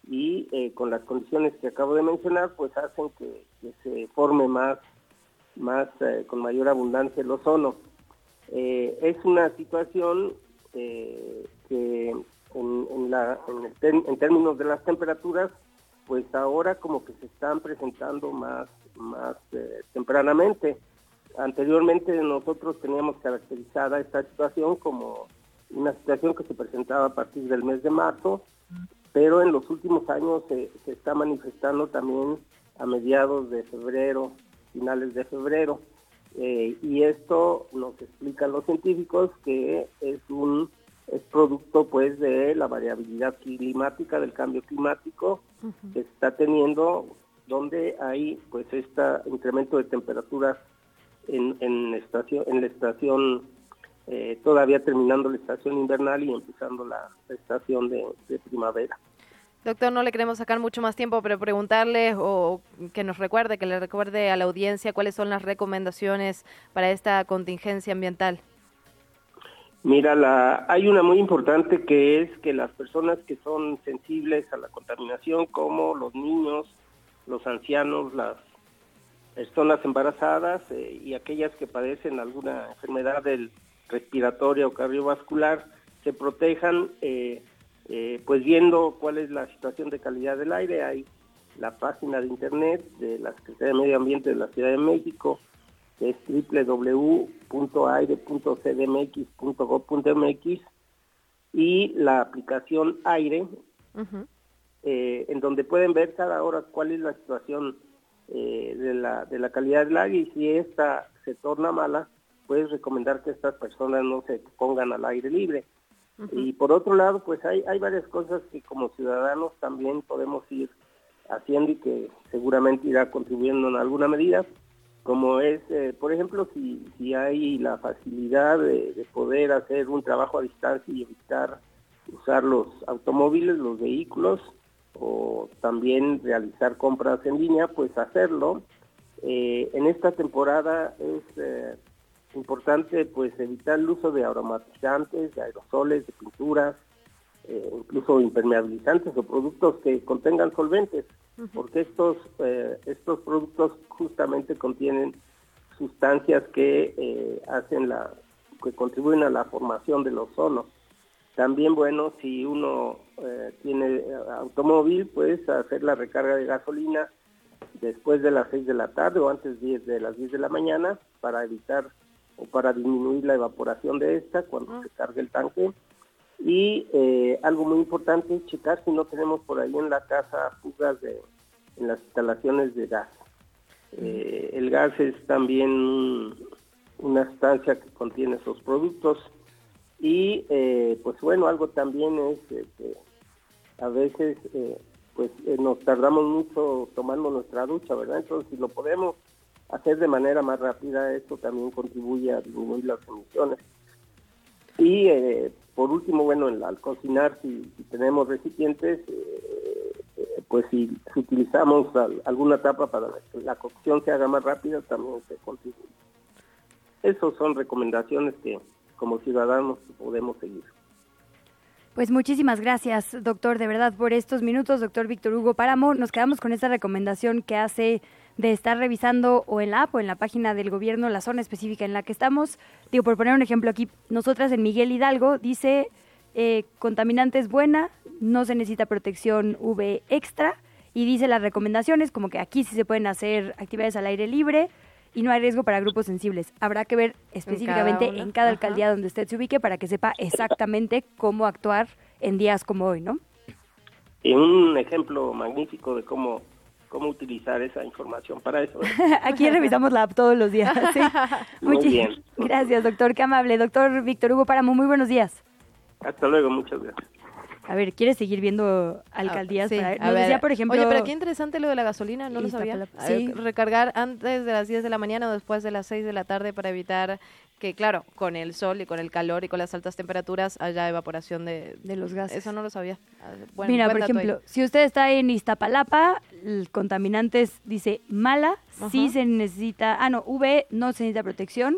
Y con las condiciones que acabo de mencionar, pues hacen que, que se forme más, más con mayor abundancia el ozono. Eh, es una situación eh, que en, en términos de las temperaturas, pues ahora como que se están presentando más, más eh, tempranamente. Anteriormente nosotros teníamos caracterizada esta situación como una situación que se presentaba a partir del mes de marzo, pero en los últimos años se está manifestando también a mediados de febrero, finales de febrero. Eh, y esto nos explican los científicos que es un es producto pues de la variabilidad climática del cambio climático que se está teniendo donde hay pues este incremento de temperaturas en, en estación en la estación eh, todavía terminando la estación invernal y empezando la, la estación de, de primavera Doctor, no le queremos sacar mucho más tiempo, pero preguntarle o que nos recuerde, que le recuerde a la audiencia cuáles son las recomendaciones para esta contingencia ambiental. Mira, la, hay una muy importante que es que las personas que son sensibles a la contaminación, como los niños, los ancianos, las personas embarazadas eh, y aquellas que padecen alguna enfermedad del respiratoria o cardiovascular, se protejan, eh, eh, pues viendo cuál es la situación de calidad del aire. Hay la página de internet de la Secretaría de Medio Ambiente de la Ciudad de México, que es www.aire.cdmx.gov.mx y la aplicación Aire, eh, en donde pueden ver cada hora cuál es la situación eh, de, la, de la calidad del aire y si esta se torna mala, puedes recomendar que estas personas no se pongan al aire libre. Y por otro lado, pues hay, hay varias cosas que como ciudadanos también podemos ir haciendo y que seguramente irá contribuyendo en alguna medida, como es, eh, por ejemplo, si, si hay la facilidad de, de poder hacer un trabajo a distancia y evitar usar los automóviles, los vehículos, o también realizar compras en línea, pues hacerlo. Eh, en esta temporada es eh, importante pues evitar el uso de aromatizantes, de aerosoles, de pinturas, eh, incluso impermeabilizantes o productos que contengan solventes, porque estos eh, estos productos justamente contienen sustancias que eh, hacen la que contribuyen a la formación del ozono. También bueno, si uno tiene automóvil, pues hacer la recarga de gasolina después de las 6 de la tarde o antes de, de las 10 de la mañana para evitar o para disminuir la evaporación de esta cuando se cargue el tanque. Y eh, algo muy importante es checar si no tenemos por ahí en la casa fugas de, en las instalaciones de gas. Eh, el gas es también un- una sustancia que contiene esos productos y eh, pues bueno, algo también es que a veces pues nos tardamos mucho tomando nuestra ducha, ¿verdad? Entonces si lo podemos hacer de manera más rápida, esto también contribuye a disminuir las emisiones. Y eh, por último, bueno, en- al cocinar, si, tenemos recipientes, eh, pues si, utilizamos al- alguna tapa para que la cocción se haga más rápida, también se contribuye. Esas son recomendaciones que como ciudadanos podemos seguir. Pues muchísimas gracias, doctor, de verdad, por estos minutos, doctor Víctor Hugo Páramo. Nos quedamos con esta recomendación que hace de estar revisando o en la app o en la página del gobierno la zona específica en la que estamos. Digo, por poner un ejemplo aquí, nosotras en Miguel Hidalgo dice eh, contaminante es buena, no se necesita protección V extra y dice las recomendaciones como que aquí sí se pueden hacer actividades al aire libre y no hay riesgo para grupos sensibles. Habrá que ver específicamente en cada, ajá. alcaldía donde usted se ubique para que sepa exactamente cómo actuar en días como hoy, ¿no? Y un ejemplo magnífico de cómo, cómo utilizar esa información para eso. Aquí revisamos la app todos los días. ¿sí? Muy bien. Gracias, doctor. Qué amable. Doctor Víctor Hugo Páramo, muy buenos días. Hasta luego, muchas gracias. A ver, ¿quieres seguir viendo alcaldías? Sí, para- a ver. decía, por ejemplo... Oye, pero qué interesante lo de la gasolina, no lo sabía. Ver. Recargar antes de las 10 de la mañana o después de las 6 de la tarde para evitar que, claro, con el sol y con el calor y con las altas temperaturas haya evaporación de, de los gases. Eso no lo sabía. Ah, Bueno, Mira, por ahí. ejemplo, si usted está en Iztapalapa, el contaminantes dice mala, sí se necesita, ah no, V no se necesita protección.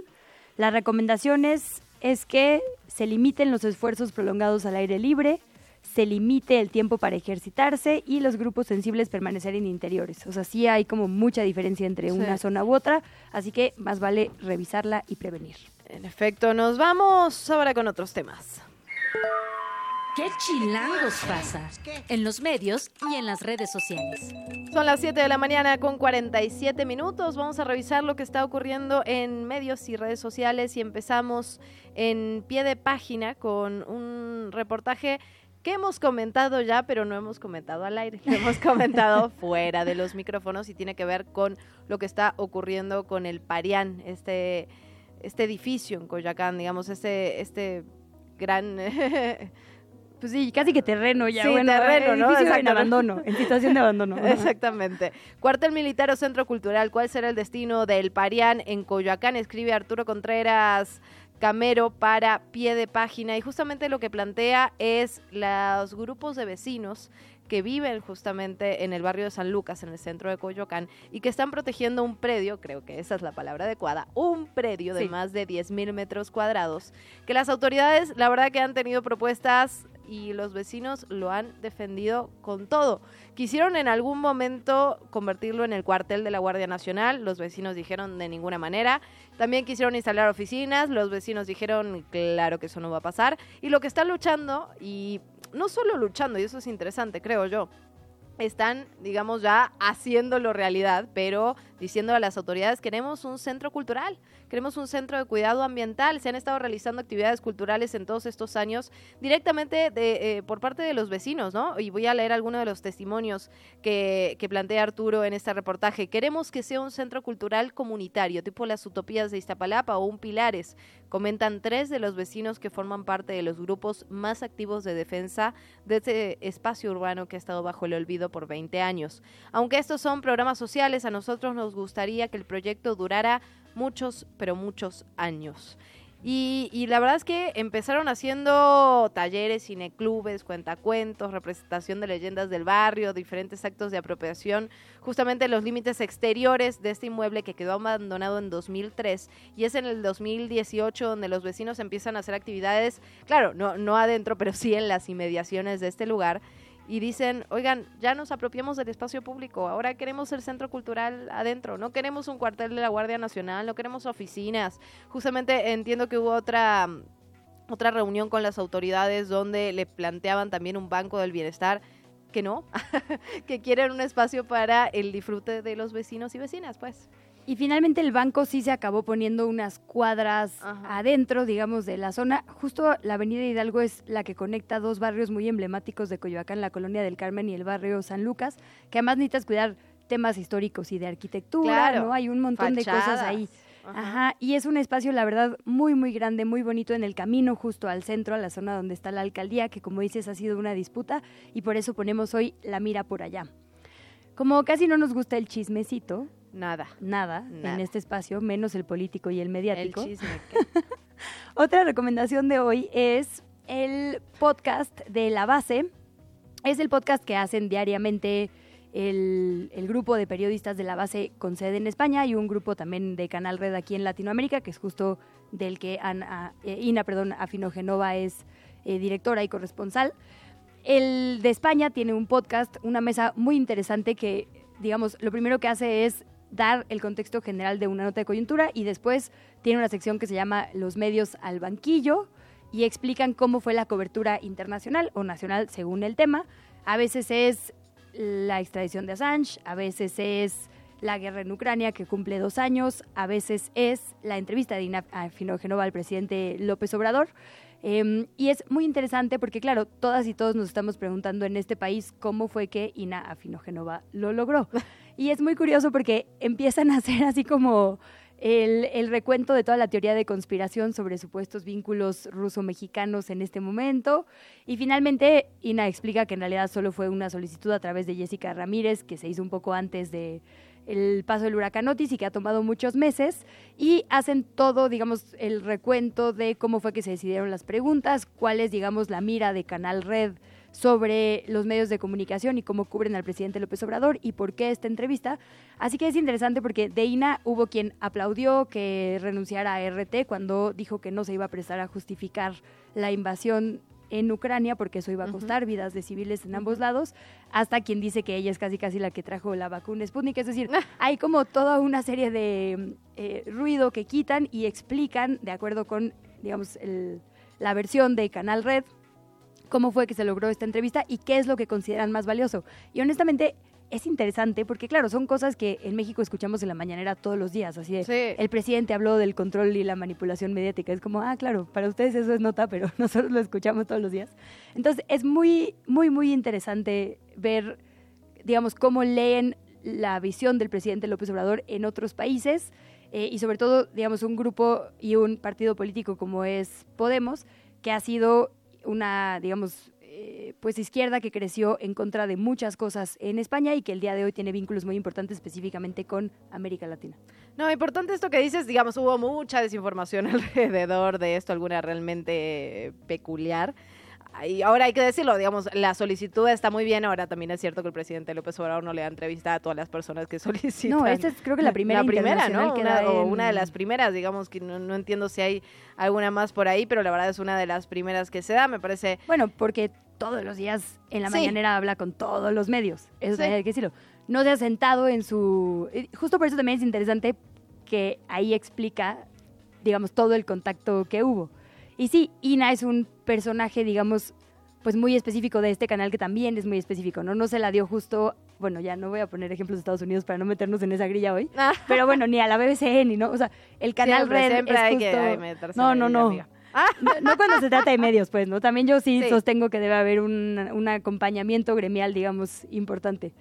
Las recomendaciones es que se limiten los esfuerzos prolongados al aire libre, se limite el tiempo para ejercitarse y los grupos sensibles permanecer en interiores. O sea, sí hay como mucha diferencia entre Sí. una zona u otra, así que más vale revisarla y prevenir. En efecto, nos vamos ahora con otros temas. ¿Qué chilangos pasa? En los medios y en las redes sociales. Son las 7 de la mañana con 47 minutos. Vamos a revisar lo que está ocurriendo en medios y redes sociales y empezamos en pie de página con un reportaje que hemos comentado ya, pero no hemos comentado al aire. Lo hemos comentado fuera de los micrófonos y tiene que ver con lo que está ocurriendo con el Parián, este, este edificio en Coyacán, digamos, este, este gran... Pues sí, casi que terreno ya. Sí, bueno, terreno, ¿no? en abandono, en situación de abandono. Exactamente. Cuartel Militar o Centro Cultural, ¿cuál será el destino del Parián en Coyoacán? Escribe Arturo Contreras Camero para pie de página y justamente lo que plantea es los grupos de vecinos que viven justamente en el barrio de San Lucas, en el centro de Coyoacán, y que están protegiendo un predio, creo que esa es la palabra adecuada, un predio de Sí. más de 10 mil metros cuadrados, que las autoridades, la verdad que han tenido propuestas y los vecinos lo han defendido con todo. Quisieron en algún momento convertirlo en el cuartel de la Guardia Nacional, los vecinos dijeron de ninguna manera. También quisieron instalar oficinas, los vecinos dijeron claro que eso no va a pasar. Y lo que están luchando, y no solo luchando, y eso es interesante, creo yo, están, digamos, ya haciéndolo realidad, pero diciendo a las autoridades, queremos un centro cultural, queremos un centro de cuidado ambiental. Se han estado realizando actividades culturales en todos estos años directamente de, eh, por parte de los vecinos, ¿no? Y voy a leer algunos de los testimonios que, plantea Arturo en este reportaje. Queremos que sea un centro cultural comunitario, tipo las utopías de Iztapalapa o un Pilares. Comentan tres de los vecinos que forman parte de los grupos más activos de defensa de este espacio urbano que ha estado bajo el olvido por 20 años. Aunque estos son programas sociales, a nosotros nos gustaría que el proyecto durara muchos, pero muchos años. Y, la verdad es que empezaron haciendo talleres, cineclubes, cuentacuentos, representación de leyendas del barrio, diferentes actos de apropiación, justamente en los límites exteriores de este inmueble que quedó abandonado en 2003 y es en el 2018 donde los vecinos empiezan a hacer actividades, claro, no, no adentro, pero sí en las inmediaciones de este lugar y dicen, oigan, ya nos apropiamos del espacio público, ahora queremos el centro cultural adentro, no queremos un cuartel de la Guardia Nacional, no queremos oficinas. Justamente entiendo que hubo otra otra reunión con las autoridades donde le planteaban también un banco del bienestar que no, que quieren un espacio para el disfrute de los vecinos y vecinas, pues. Y finalmente el banco sí se acabó poniendo unas cuadras adentro, digamos, de la zona. Justo la avenida Hidalgo es la que conecta dos barrios muy emblemáticos de Coyoacán, la colonia del Carmen y el barrio San Lucas, que además necesitas cuidar temas históricos y de arquitectura, Claro, ¿no? Hay un montón de cosas ahí. Ajá. y es un espacio, la verdad, muy, muy grande, muy bonito en el camino justo al centro, a la zona donde está la alcaldía, que como dices ha sido una disputa y por eso ponemos hoy la mira por allá. Como casi no nos gusta el chismecito, Nada. nada, Nada. en este espacio, menos el político y el mediático. El chisme. Otra recomendación de hoy es el podcast de La Base. Es el podcast que hacen diariamente el, el grupo de periodistas de La Base con sede en España y un grupo también de Canal Red aquí en Latinoamérica, que es justo del que Ana, eh, Ina perdón, Afinogenova es eh, directora y corresponsal. El de España tiene un podcast, una mesa muy interesante que, digamos, lo primero que hace es dar el contexto general de una nota de coyuntura y después tiene una sección que se llama Los medios al banquillo y explican cómo fue la cobertura internacional o nacional según el tema. A veces es la extradición de Assange, a veces es la guerra en Ucrania que cumple dos años, a veces es la entrevista de Ina Afinogenova al presidente López Obrador. Eh, y es muy interesante porque, claro, todas y todos nos estamos preguntando en este país cómo fue que Ina Afinogenova lo logró. Y es muy curioso porque empiezan a hacer así como el, el, recuento de toda la teoría de conspiración sobre supuestos vínculos ruso-mexicanos en este momento. Y finalmente, Ina explica que en realidad solo fue una solicitud a través de Jessica Ramírez, que se hizo un poco antes de el paso del huracán Otis y que ha tomado muchos meses y hacen todo, digamos, el recuento de cómo fue que se decidieron las preguntas, cuál es, digamos, la mira de Canal Red sobre los medios de comunicación y cómo cubren al presidente López Obrador y por qué esta entrevista. Así que es interesante porque de INA hubo quien aplaudió que renunciara a RT cuando dijo que no se iba a prestar a justificar la invasión en Ucrania porque eso iba a costar uh -huh. vidas de civiles en ambos lados, hasta quien dice que ella es casi casi la que trajo la vacuna Sputnik. Es decir, hay como toda una serie de eh, ruido que quitan y explican, de acuerdo con, digamos, el, la versión de Canal Red, cómo fue que se logró esta entrevista y qué es lo que consideran más valioso. Y honestamente, es interesante porque, claro, son cosas que en México escuchamos en la mañanera todos los días. Así de, sí. el presidente habló del control y la manipulación mediática. Es como, ah, claro, para ustedes eso es nota, pero nosotros lo escuchamos todos los días. Entonces, es muy, muy, muy interesante ver, digamos, cómo leen la visión del presidente López Obrador en otros países eh, y sobre todo, digamos, un grupo y un partido político como es Podemos, que ha sido una, digamos, eh, pues izquierda que creció en contra de muchas cosas en España y que el día de hoy tiene vínculos muy importantes específicamente con América Latina. No, importante esto que dices, digamos, hubo mucha desinformación alrededor de esto, alguna realmente peculiar. Y ahora hay que decirlo, digamos, la solicitud está muy bien. Ahora también es cierto que el presidente López Obrador no le da entrevista a todas las personas que solicitan. No, esta es creo que la primera. La primera, ¿no? Que una, en... O una de las primeras, digamos, que no, no, entiendo si hay alguna más por ahí, pero la verdad es una de las primeras que se da, me parece. Bueno, porque todos los días en la sí. mañanera habla con todos los medios. Eso sí. hay que decirlo. No se ha sentado en su. Justo por eso también es interesante que ahí explica, digamos, todo el contacto que hubo. Y sí, Ina es un personaje, digamos, pues muy específico de este canal que también es muy específico, ¿no? No se la dio justo, bueno, ya no voy a poner ejemplos de Estados Unidos para no meternos en esa grilla hoy, Ah. pero bueno, ni a la BBC ni no, o sea, el canal siempre, Red siempre es hay justo... que meterse no, no, no. amiga. no. No cuando se trata de medios, pues, ¿no? También yo sí, Sí. sostengo que debe haber un, un acompañamiento gremial, digamos, importante.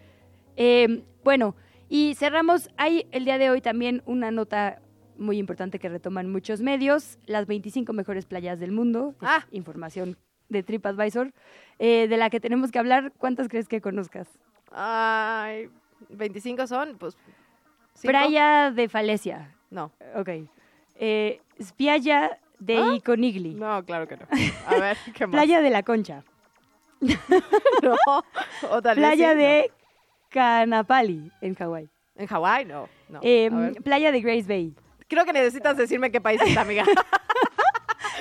Eh, bueno, y cerramos, hay el día de hoy también una nota muy importante que retoman muchos medios, las 25 mejores playas del mundo, Ah. información de TripAdvisor, eh, de la que tenemos que hablar. ¿Cuántas crees que conozcas? Ay, 25 son, pues. ¿cinco? Playa de Falesia. No. Ok. Eh, Spiaggia de ¿Ah? Iconigli. No, claro que no. A ver, ¿qué más? Playa de la Concha. no. O tal vez Playa sí, no. de Canapali, en Hawái. En Hawái, no. no. Eh, playa de Grace Bay. Creo que necesitas decirme qué país está, amiga.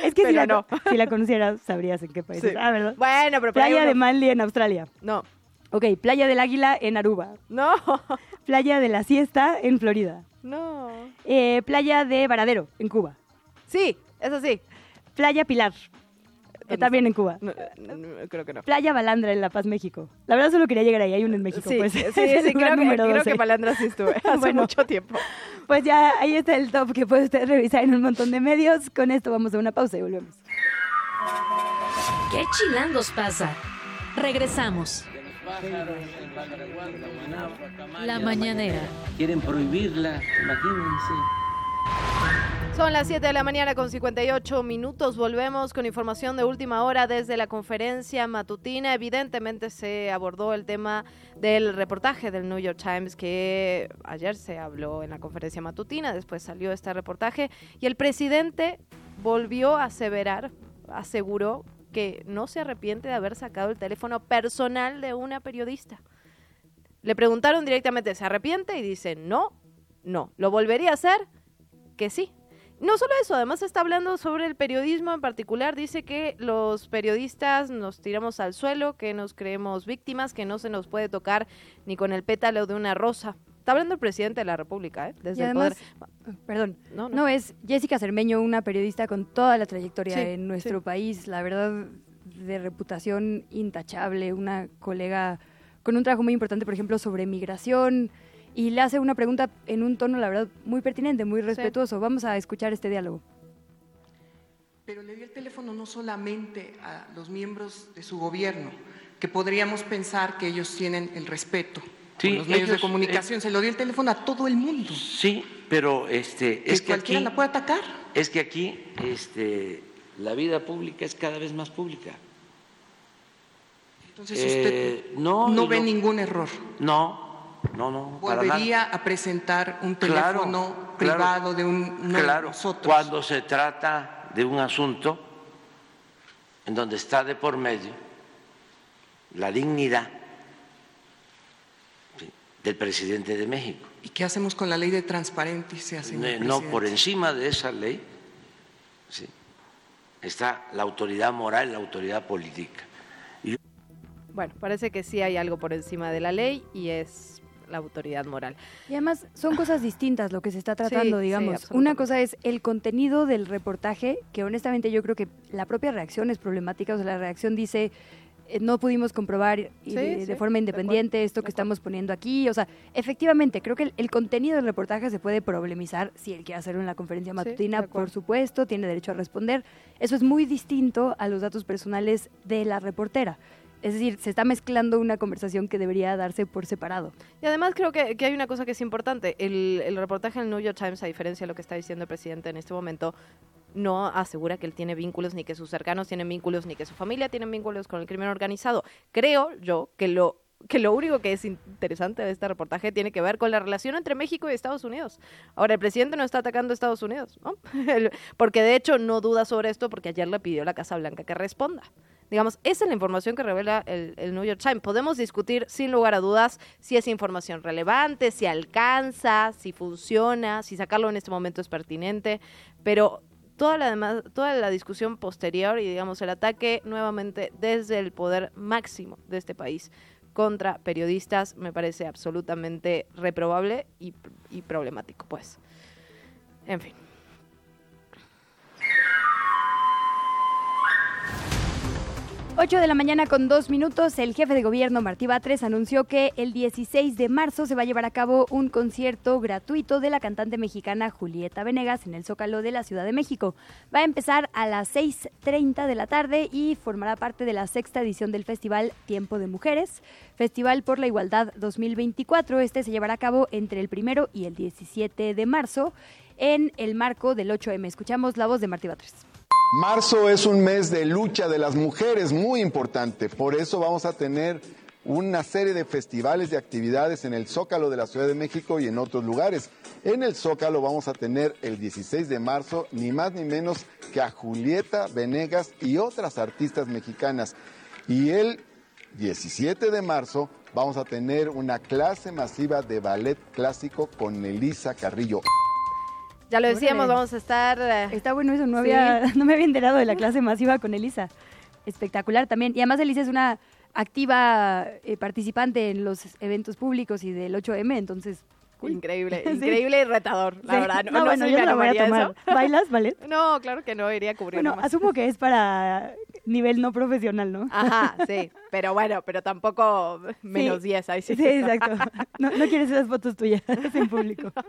Es que si la, no. si la conocieras, sabrías en qué país. Sí. es. Ah, ¿verdad? Bueno, pero Playa de Manly en Australia. No. Ok, Playa del Águila en Aruba. No. Playa de la Siesta en Florida. No. Eh, playa de Varadero en Cuba. Sí, eso sí. Playa Pilar. Eh, también en Cuba. No, no, no, creo que no. Playa Balandra en La Paz, México. La verdad solo quería llegar ahí, hay uno en México. Sí, pues. sí, sí, sí, creo, que, creo 12. que Palandra sí estuve hace Bueno. mucho tiempo. Pues ya ahí está el top que puede usted revisar en un montón de medios. Con esto vamos a una pausa y volvemos. ¿Qué chilangos pasa? Regresamos. La mañanera. Quieren prohibirla, imagínense. Son las 7 de la mañana con 58 minutos. Volvemos con información de última hora desde la conferencia matutina. Evidentemente se abordó el tema del reportaje del New York Times que ayer se habló en la conferencia matutina. Después salió este reportaje y el presidente volvió a aseverar, aseguró que no se arrepiente de haber sacado el teléfono personal de una periodista. Le preguntaron directamente, ¿se arrepiente? Y dice, no, no. ¿Lo volvería a hacer? Que sí. No solo eso, además está hablando sobre el periodismo en particular. Dice que los periodistas nos tiramos al suelo, que nos creemos víctimas, que no se nos puede tocar ni con el pétalo de una rosa. Está hablando el presidente de la República, ¿eh? Desde Y el además, poder. perdón, No, no, no. es Jessica Cermeño, una periodista con toda la trayectoria Sí, en nuestro sí. país, la verdad, de reputación intachable, una colega con un trabajo muy importante, por ejemplo, sobre migración, y le hace una pregunta en un tono, la verdad, muy pertinente, muy respetuoso. Vamos a escuchar este diálogo. Pero le dio el teléfono no solamente a los miembros de su gobierno, que podríamos pensar que ellos tienen el respeto Sí, los medios de ellos, comunicación, se lo dio el teléfono a todo el mundo. Sí, pero este, Que es que cualquiera aquí, la puede atacar. es que aquí este, la vida pública es cada vez más pública. Entonces usted Eh, no, ve lo- ningún error. No, no, no. para. Volvería a presentar un teléfono claro, privado de un de claro, nosotros. cuando se trata de un asunto en donde está de por medio la dignidad del presidente de México. ¿Y qué hacemos con la ley de transparencia, señor No presidente? por encima de esa ley sí, está la autoridad moral, la autoridad política. Bueno, parece que sí hay algo por encima de la ley y es la autoridad moral. Y además son cosas distintas lo que se está tratando, Sí, sí, digamos. Una cosa es el contenido del reportaje, que honestamente yo creo que la propia reacción es problemática. O sea, la reacción dice, eh, no pudimos comprobar Sí, de, sí, forma de independiente esto que estamos poniendo aquí. O sea, efectivamente, creo que el, el contenido del reportaje se puede problemizar si él quiere hacerlo en la conferencia matutina, por supuesto, tiene derecho a responder. Eso es muy distinto a los datos personales de la reportera. Es decir, se está mezclando una conversación que debería darse por separado. Y además creo que, hay una cosa que es importante. El, el reportaje en el New York Times, a diferencia de lo que está diciendo el presidente en este momento, no asegura que él tiene vínculos, ni que sus cercanos tienen vínculos, ni que su familia tiene vínculos con el crimen organizado. Creo yo que lo que lo único que es interesante de este reportaje tiene que ver con la relación entre México y Estados Unidos. Ahora, el presidente no está atacando a Estados Unidos, ¿no? Porque de hecho no duda sobre esto porque ayer le pidió a la Casa Blanca que responda. Digamos, esa es la información que revela el, el New York Times. Podemos discutir sin lugar a dudas si es información relevante, si alcanza, si funciona, si sacarlo en este momento es pertinente, pero toda la demás, toda la discusión posterior y digamos el ataque nuevamente desde el poder máximo de este país contra periodistas me parece absolutamente reprobable y, y problemático, pues. En fin. 8 de la mañana con dos minutos, el jefe de gobierno Martí Batres anunció que el 16 de marzo se va a llevar a cabo un concierto gratuito de la cantante mexicana Julieta Venegas en el Zócalo de la Ciudad de México. Va a empezar a las 6.30 de la tarde y formará parte de la sexta edición del festival Tiempo de Mujeres, Festival por la Igualdad 2024. Este se llevará a cabo entre el primero y el 17 de marzo en el marco del 8M. Escuchamos la voz de Martí Batres. Marzo es un mes de lucha de las mujeres muy importante, por eso vamos a tener una serie de festivales y actividades en el Zócalo de la Ciudad de México y en otros lugares. En el Zócalo vamos a tener el 16 de marzo ni más ni menos que a Julieta Venegas y otras artistas mexicanas. Y el 17 de marzo vamos a tener una clase masiva de ballet clásico con Elisa Carrillo. Ya lo decíamos, Órale. vamos a estar... eh, Está bueno eso, no, había, no me había enterado de la clase masiva con Elisa. Espectacular también. Y además Elisa es una activa eh, participante en los eventos públicos y del 8M, entonces... cool. Increíble, Sí. increíble y retador, la Sí. verdad. No, No, no bueno, yo la voy a tomar. eso. ¿Bailas ballet? No, claro que no, iría a cubrir Bueno, nomás. asumo que es para nivel no profesional, ¿no? Ajá, sí, pero bueno, pero tampoco menos 10, ahí sí. Sí, exacto. No, no quieres esas fotos tuyas en público.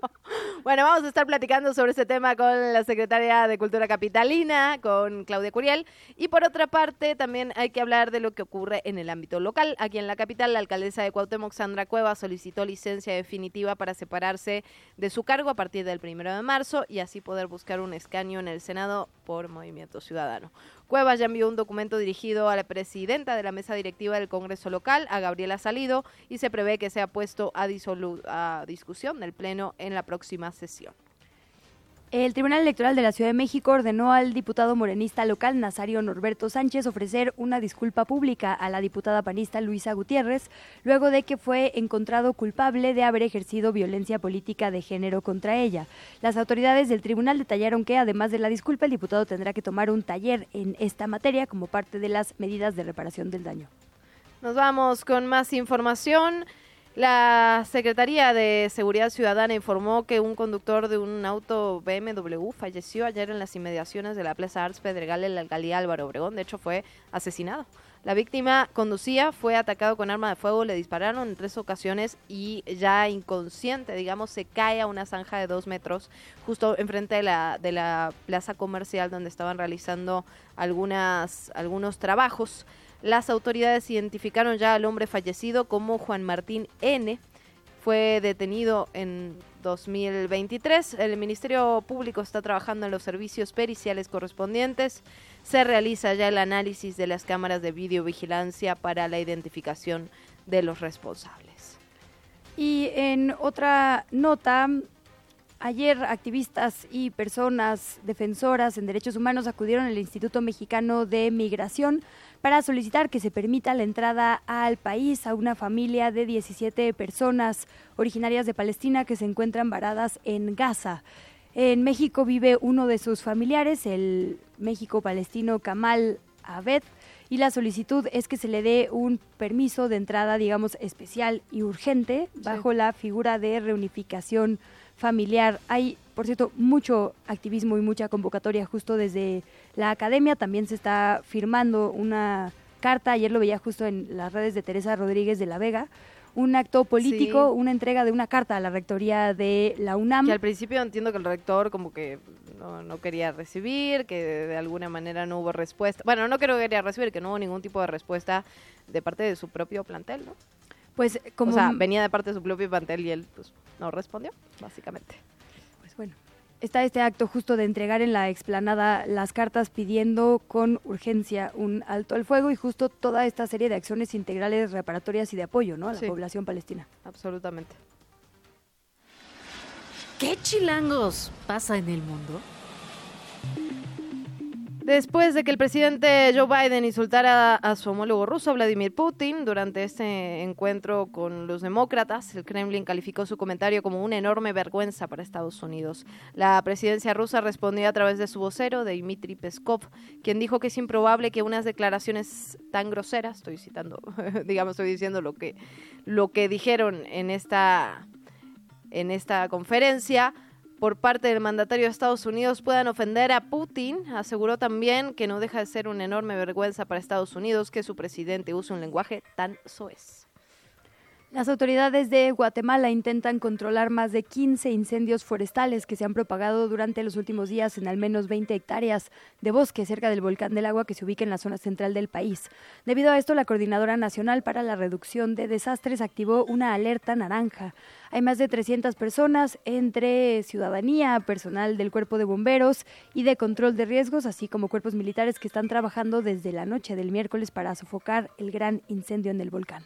Bueno, vamos a estar platicando sobre este tema con la secretaria de Cultura Capitalina, con Claudia Curiel. Y por otra parte, también hay que hablar de lo que ocurre en el ámbito local. Aquí en la capital, la alcaldesa de Cuauhtémoc, Sandra Cueva, solicitó licencia definitiva para separarse de su cargo a partir del primero de marzo y así poder buscar un escaño en el Senado por Movimiento Ciudadano. Cuevas ya envió un documento dirigido a la presidenta de la mesa directiva del Congreso local, a Gabriela Salido, y se prevé que sea puesto a, a discusión del Pleno en la próxima sesión. El Tribunal Electoral de la Ciudad de México ordenó al diputado morenista local Nazario Norberto Sánchez ofrecer una disculpa pública a la diputada panista Luisa Gutiérrez luego de que fue encontrado culpable de haber ejercido violencia política de género contra ella. Las autoridades del tribunal detallaron que además de la disculpa el diputado tendrá que tomar un taller en esta materia como parte de las medidas de reparación del daño. Nos vamos con más información. La Secretaría de Seguridad Ciudadana informó que un conductor de un auto BMW falleció ayer en las inmediaciones de la Plaza Arts Pedregal en la alcaldía Álvaro Obregón. De hecho, fue asesinado. La víctima conducía, fue atacado con arma de fuego, le dispararon en tres ocasiones y ya inconsciente, digamos, se cae a una zanja de dos metros justo enfrente de la, de la plaza comercial donde estaban realizando algunas, algunos trabajos. Las autoridades identificaron ya al hombre fallecido como Juan Martín N. Fue detenido en 2023. El Ministerio Público está trabajando en los servicios periciales correspondientes. Se realiza ya el análisis de las cámaras de videovigilancia para la identificación de los responsables. Y en otra nota, ayer activistas y personas defensoras en derechos humanos acudieron al Instituto Mexicano de Migración para solicitar que se permita la entrada al país a una familia de 17 personas originarias de Palestina que se encuentran varadas en Gaza. En México vive uno de sus familiares, el México palestino Kamal Abed, y la solicitud es que se le dé un permiso de entrada, digamos, especial y urgente bajo la figura de reunificación familiar. Hay, por cierto, mucho activismo y mucha convocatoria justo desde la academia. También se está firmando una carta, ayer lo veía justo en las redes de Teresa Rodríguez de la Vega, un acto político, Sí. una entrega de una carta a la rectoría de la UNAM. Que al principio entiendo que el rector como que no, no quería recibir, que de alguna manera no hubo respuesta. Bueno, no que no quería recibir, que no hubo ningún tipo de respuesta de parte de su propio plantel, ¿no? Pues como O sea, venía de parte de su propio plantel y él pues no respondió, básicamente. Pues bueno, está este acto justo de entregar en la explanada las cartas pidiendo con urgencia un alto al fuego y justo toda esta serie de acciones integrales reparatorias y de apoyo ¿no? a la Sí. población palestina. Absolutamente. ¿Qué chilangos pasa en el mundo? Después de que el presidente Joe Biden insultara a su homólogo ruso, Vladimir Putin, durante este encuentro con los demócratas, el Kremlin calificó su comentario como una enorme vergüenza para Estados Unidos. La presidencia rusa respondió a través de su vocero, Dmitry Peskov, quien dijo que es improbable que unas declaraciones tan groseras, estoy citando, digamos, estoy diciendo lo que, lo que dijeron en esta, en esta conferencia, por parte del mandatario de Estados Unidos puedan ofender a Putin. Aseguró también que no deja de ser una enorme vergüenza para Estados Unidos que su presidente use un lenguaje tan soez. Las autoridades de Guatemala intentan controlar más de 15 incendios forestales que se han propagado durante los últimos días en al menos 20 hectáreas de bosque cerca del volcán del agua que se ubica en la zona central del país. Debido a esto, la Coordinadora Nacional para la Reducción de Desastres activó una alerta naranja. Hay más de 300 personas entre ciudadanía, personal del cuerpo de bomberos y de control de riesgos, así como cuerpos militares que están trabajando desde la noche del miércoles para sofocar el gran incendio en el volcán.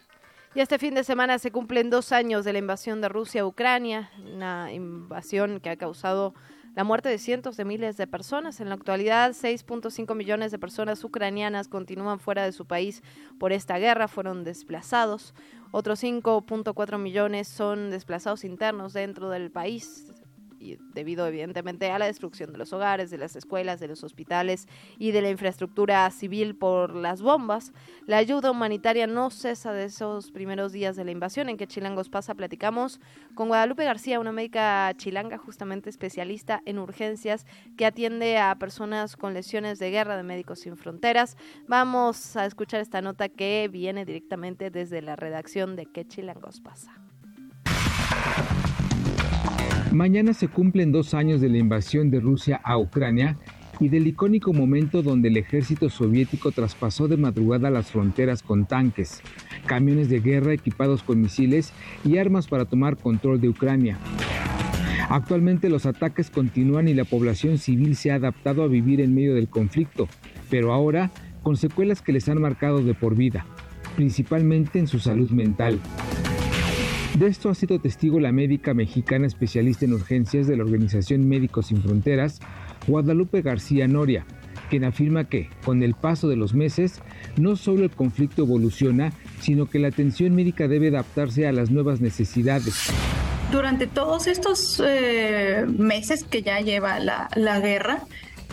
Y este fin de semana se cumplen dos años de la invasión de Rusia a Ucrania, una invasión que ha causado la muerte de cientos de miles de personas. En la actualidad, 6.5 millones de personas ucranianas continúan fuera de su país por esta guerra, fueron desplazados. Otros 5.4 millones son desplazados internos dentro del país y debido evidentemente a la destrucción de los hogares, de las escuelas, de los hospitales y de la infraestructura civil por las bombas. La ayuda humanitaria no cesa de esos primeros días de la invasión en que Chilangos pasa. Platicamos con Guadalupe García, una médica chilanga justamente especialista en urgencias que atiende a personas con lesiones de guerra de Médicos Sin Fronteras. Vamos a escuchar esta nota que viene directamente desde la redacción de ¿Qué Chilangos pasa? Mañana se cumplen dos años de la invasión de Rusia a Ucrania y del icónico momento donde el ejército soviético traspasó de madrugada las fronteras con tanques, camiones de guerra equipados con misiles y armas para tomar control de Ucrania. Actualmente los ataques continúan y la población civil se ha adaptado a vivir en medio del conflicto, pero ahora con secuelas que les han marcado de por vida, principalmente en su salud mental. De esto ha sido testigo la médica mexicana especialista en urgencias de la Organización Médicos Sin Fronteras, Guadalupe García Noria, quien afirma que, con el paso de los meses, no solo el conflicto evoluciona, sino que la atención médica debe adaptarse a las nuevas necesidades. Durante todos estos eh, meses que ya lleva la, la guerra,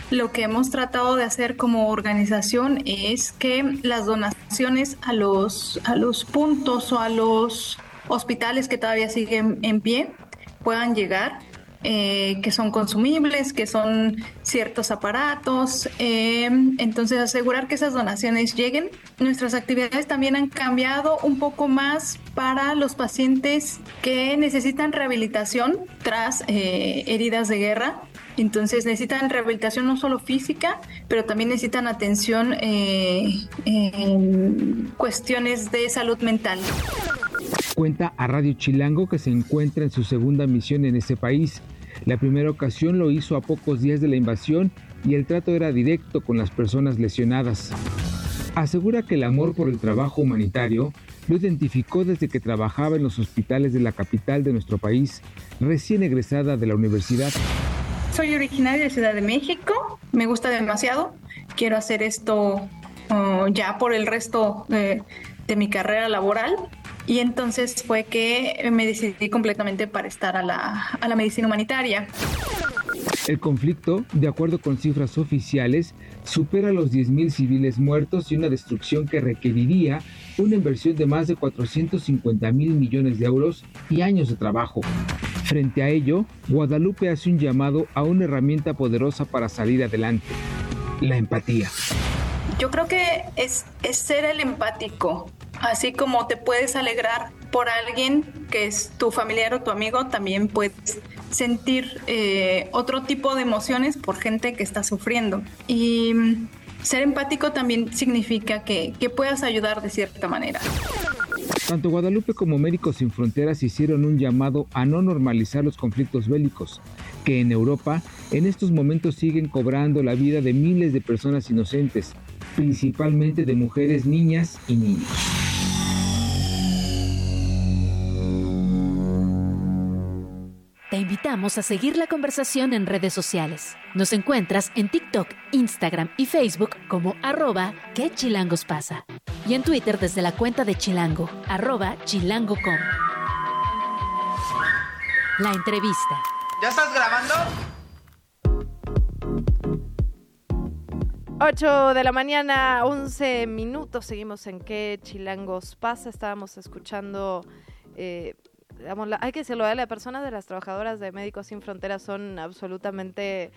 lo que hemos tratado de hacer como organización es que las donaciones a los, a los puntos o a los hospitales que todavía siguen en pie puedan llegar, eh, que son consumibles, que son ciertos aparatos. eh, entonces, asegurar que esas donaciones lleguen. Nuestras actividades también han cambiado un poco más para los pacientes que necesitan rehabilitación tras eh, heridas de guerra. Entonces necesitan rehabilitación no solo física, pero también necesitan atención en cuestiones de salud mental. Cuenta a Radio Chilango que se encuentra en su segunda misión en ese país. La primera ocasión lo hizo a pocos días de la invasión y el trato era directo con las personas lesionadas. Asegura que el amor por el trabajo humanitario lo identificó desde que trabajaba en los hospitales de la capital de nuestro país, recién egresada de la universidad. Soy originaria de Ciudad de México, me gusta demasiado, quiero hacer esto oh, ya por el resto de, de mi carrera laboral y entonces fue que me decidí completamente para estar a la, a la medicina humanitaria. El conflicto, de acuerdo con cifras oficiales, supera los 10.000 civiles muertos y una destrucción que requeriría una inversión de más de 450 mil millones de euros y años de trabajo. Frente a ello, Guadalupe hace un llamado a una herramienta poderosa para salir adelante, la empatía. Yo creo que es, es ser el empático, así como te puedes alegrar por alguien que es tu familiar o tu amigo, también puedes sentir eh, otro tipo de emociones por gente que está sufriendo. Y mm, ser empático también significa que, que puedas ayudar de cierta manera. Tanto Guadalupe como Médicos Sin Fronteras hicieron un llamado a no normalizar los conflictos bélicos, que en Europa en estos momentos siguen cobrando la vida de miles de personas inocentes, principalmente de mujeres, niñas y niños. Invitamos a seguir la conversación en redes sociales. Nos encuentras en TikTok, Instagram y Facebook como arroba que chilangos pasa. Y en Twitter desde la cuenta de Chilango, arroba chilango.com. La entrevista. ¿Ya estás grabando? 8 de la mañana, 11 minutos. Seguimos en qué chilangos pasa. Estábamos escuchando. eh, digamos, la- hay que decirlo, ¿eh? las personas de las trabajadoras de Médicos Sin Fronteras son absolutamente.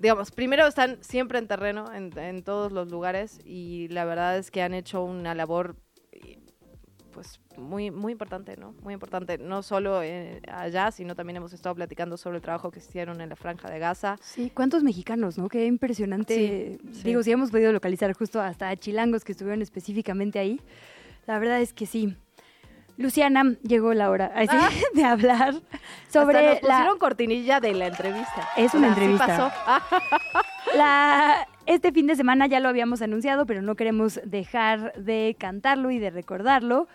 Digamos, primero están siempre en terreno, en, en todos los lugares, y la verdad es que han hecho una labor pues muy muy importante, ¿no? Muy importante, no solo eh, allá, sino también hemos estado platicando sobre el trabajo que hicieron en la franja de Gaza. Sí, ¿cuántos mexicanos, no? Qué impresionante. Sí, sí. Digo, si hemos podido localizar justo hasta chilangos que estuvieron específicamente ahí. La verdad es que sí. Luciana, llegó la hora sí, de hablar sobre Ah. Hasta nos la... pusieron cortinilla de la entrevista. Es una sí entrevista. pasó. La- este fin de semana ya lo habíamos anunciado, pero no queremos dejar de cantarlo y de recordarlo.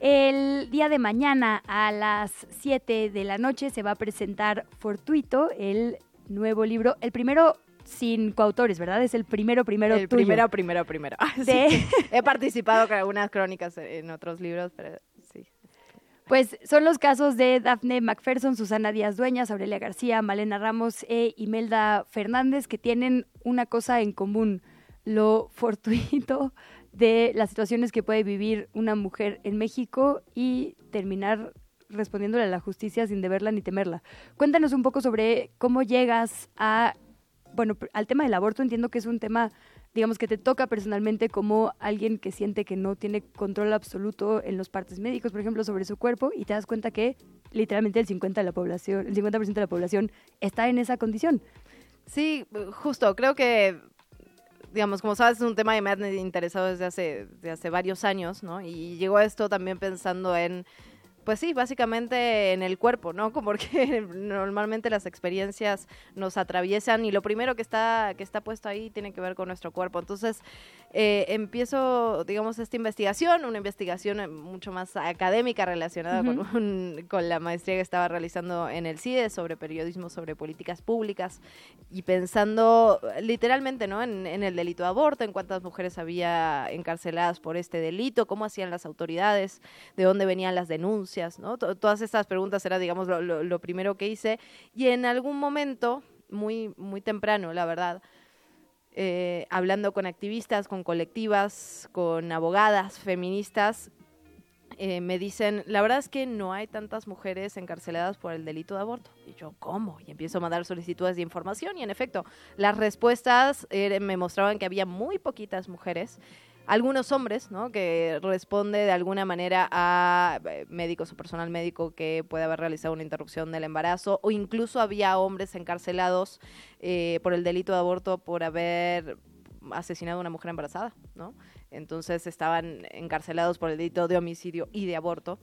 El día de mañana a las 7 de la noche se va a presentar Fortuito, el nuevo libro, el primero sin coautores, ¿verdad? Es el primero, primero el tuyo. primero, primero, primero. Ah, sí. He participado con algunas crónicas en otros libros, pero. Pues son los casos de Daphne McPherson, Susana Díaz Dueñas, Aurelia García, Malena Ramos e Imelda Fernández, que tienen una cosa en común, lo fortuito de las situaciones que puede vivir una mujer en México y terminar respondiéndole a la justicia sin deberla ni temerla. Cuéntanos un poco sobre cómo llegas a, bueno, al tema del aborto. Entiendo que es un tema, digamos, que te toca personalmente como alguien que siente que no tiene control absoluto en los partes médicos, por ejemplo, sobre su cuerpo y te das cuenta que literalmente el 50 de la población, el 50% de la población está en esa condición. Sí, justo, creo que, digamos, como sabes, es un tema que me ha interesado desde hace, desde hace varios años, ¿no? Y llegó a esto también pensando en, pues sí, básicamente en el cuerpo, ¿no? Como Porque normalmente las experiencias nos atraviesan y lo primero que está, que está puesto ahí tiene que ver con nuestro cuerpo. Entonces, eh, empiezo, digamos, esta investigación, una investigación eh, mucho más académica relacionada con, con la maestría que estaba realizando en el CIDE sobre periodismo, sobre políticas públicas y pensando literalmente ¿no? en, en el delito de aborto, en cuántas mujeres había encarceladas por este delito, cómo hacían las autoridades, de dónde venían las denuncias, ¿no? To- todas estas preguntas era, digamos, lo, lo- lo primero que hice y en algún momento, muy, muy temprano, la verdad, eh, hablando con activistas, con colectivas, con abogadas feministas, eh, me dicen, la verdad es que no hay tantas mujeres encarceladas por el delito de aborto. Y yo, ¿cómo? Y empiezo a mandar solicitudes de información y en efecto, las respuestas eh, me mostraban que había muy poquitas mujeres. Algunos hombres, ¿no? Que responde de alguna manera a eh, médicos o personal médico que puede haber realizado una interrupción del embarazo, o incluso había hombres encarcelados eh, por el delito de aborto por haber asesinado a una mujer embarazada, ¿no? Entonces estaban encarcelados por el delito de homicidio y de aborto.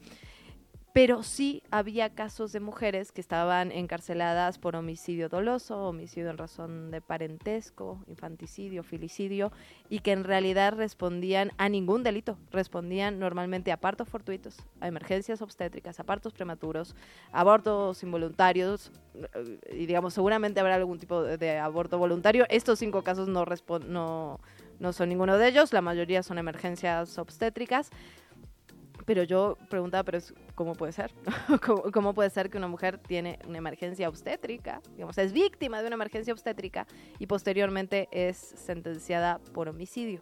Pero sí había casos de mujeres que estaban encarceladas por homicidio doloso, homicidio en razón de parentesco, infanticidio, filicidio, y que en realidad respondían a ningún delito. Respondían normalmente a partos fortuitos, a emergencias obstétricas, a partos prematuros, abortos involuntarios, eh, y digamos, seguramente habrá algún tipo de, aborto voluntario. Estos cinco casos no, no, no son ninguno de ellos, la mayoría son emergencias obstétricas. Pero yo preguntaba, pero ¿cómo puede ser? ¿Cómo, puede ser que una mujer tiene una emergencia obstétrica? Digamos, es víctima de una emergencia obstétrica y posteriormente es sentenciada por homicidio.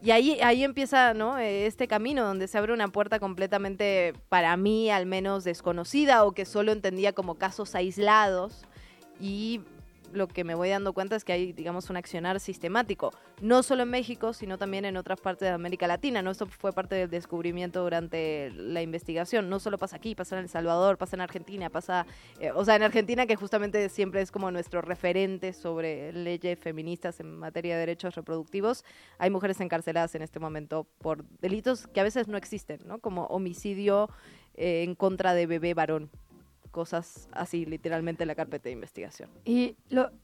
Y ahí, ahí empieza ¿no? Este camino donde se abre una puerta completamente, para mí al menos, desconocida o que solo entendía como casos aislados. Y lo que me voy dando cuenta es que hay, digamos, un accionar sistemático, no solo en México, sino también en otras partes de América Latina. ¿no? Esto fue parte del descubrimiento durante la investigación. No solo pasa aquí, pasa en El Salvador, pasa en Argentina, pasa, eh, o sea, en Argentina que justamente siempre es como nuestro referente sobre leyes feministas en materia de derechos reproductivos. Hay mujeres encarceladas en este momento por delitos que a veces no existen, ¿no? Como homicidio eh, en contra de bebé varón. Cosas así, literalmente en la carpeta de investigación. Y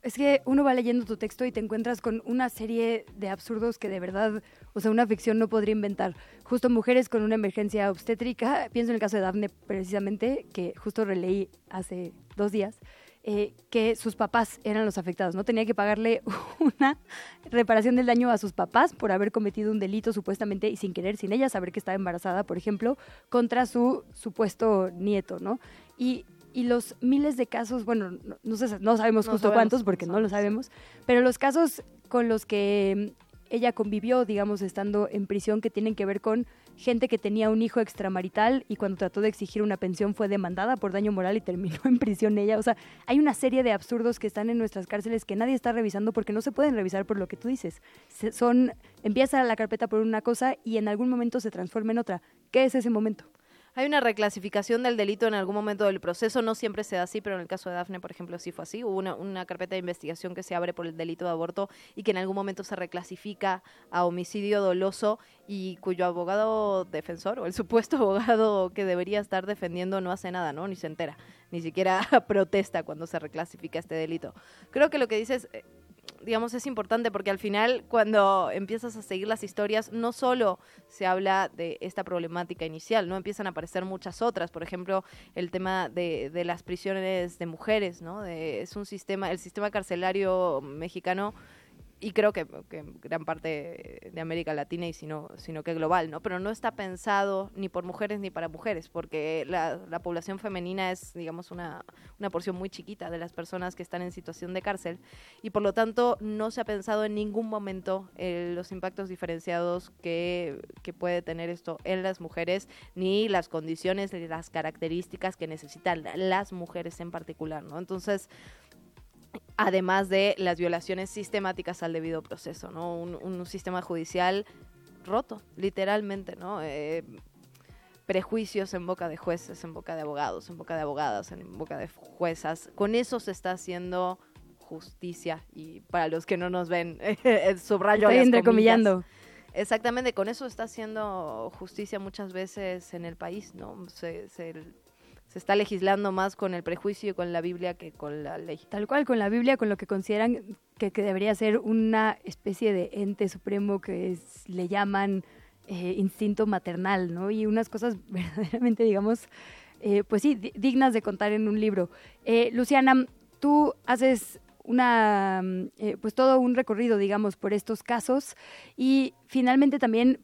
es que uno va leyendo tu texto y te encuentras con una serie de absurdos que de verdad, o sea, una ficción no podría inventar. Justo mujeres con una emergencia obstétrica, pienso en el caso de Daphne precisamente, que justo releí hace dos días, eh, que sus papás eran los afectados, ¿no? Tenía que pagarle una reparación del daño a sus papás por haber cometido un delito supuestamente y sin querer, sin ella saber que estaba embarazada, por ejemplo, contra su supuesto nieto, ¿no? Y, y los miles de casos, bueno, no, no sé- no sabemos No justo sabemos, cuántos porque no lo sabemos, pero los casos con los que mm, ella convivió, digamos, estando en prisión, que tienen que ver con gente que tenía un hijo extramarital y cuando trató de exigir una pensión fue demandada por daño moral y terminó en prisión ella. O sea, hay una serie de absurdos que están en nuestras cárceles que nadie está revisando porque no se pueden revisar por lo que tú dices. Se- son, empieza la carpeta por una cosa y en algún momento se transforma en otra. ¿Qué es ese momento? Hay una reclasificación del delito en algún momento del proceso, no siempre se da así, pero en el caso de Dafne, por ejemplo, sí fue así. Hubo una, una carpeta de investigación que se abre por el delito de aborto y que en algún momento se reclasifica a homicidio doloso y cuyo abogado defensor o el supuesto abogado que debería estar defendiendo no hace nada, ¿no? Ni se entera, ni siquiera protesta cuando se reclasifica este delito. Creo que lo que dices... digamos, es importante porque al final cuando empiezas a seguir las historias, no solo se habla de esta problemática inicial, ¿no? Empiezan a aparecer muchas otras, por ejemplo, el tema de, de las prisiones de mujeres, ¿no? De- es un sistema, el sistema carcelario mexicano y creo que, gran parte de América Latina y sino, sino que global, ¿no? Pero no está pensado ni por mujeres ni para mujeres, porque la, la población femenina es, digamos, una, una porción muy chiquita de las personas que están en situación de cárcel y por lo tanto no se ha pensado en ningún momento eh, los impactos diferenciados que, que puede tener esto en las mujeres, ni las condiciones ni las características que necesitan las mujeres en particular, ¿no? Entonces, además de las violaciones sistemáticas al debido proceso, ¿no? Un, un sistema judicial roto, literalmente, ¿no? Eh, prejuicios en boca de jueces, en boca de abogados, en boca de abogadas, en boca de juezas. Con eso se está haciendo justicia y para los que no nos ven, subrayo Estoy entrecomillando. Exactamente, con eso está haciendo justicia muchas veces en el país, ¿no? Se, se, se está legislando más con el prejuicio y con la Biblia que con la ley. Tal cual, con la Biblia, con lo que consideran que, que debería ser una especie de ente supremo que le llaman eh, instinto maternal, ¿no? Y unas cosas verdaderamente, digamos, eh, pues sí, di- dignas de contar en un libro. Eh, Luciana, tú haces una, pues todo un recorrido, digamos, por estos casos y finalmente también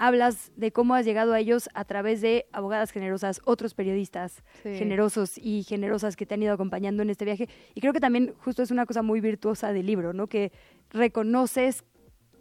hablas de cómo has llegado a ellos a través de abogadas generosas, otros periodistas Sí. generosos y generosas que te han ido acompañando en este viaje. Y creo que también justo es una cosa muy virtuosa del libro, ¿no? Que reconoces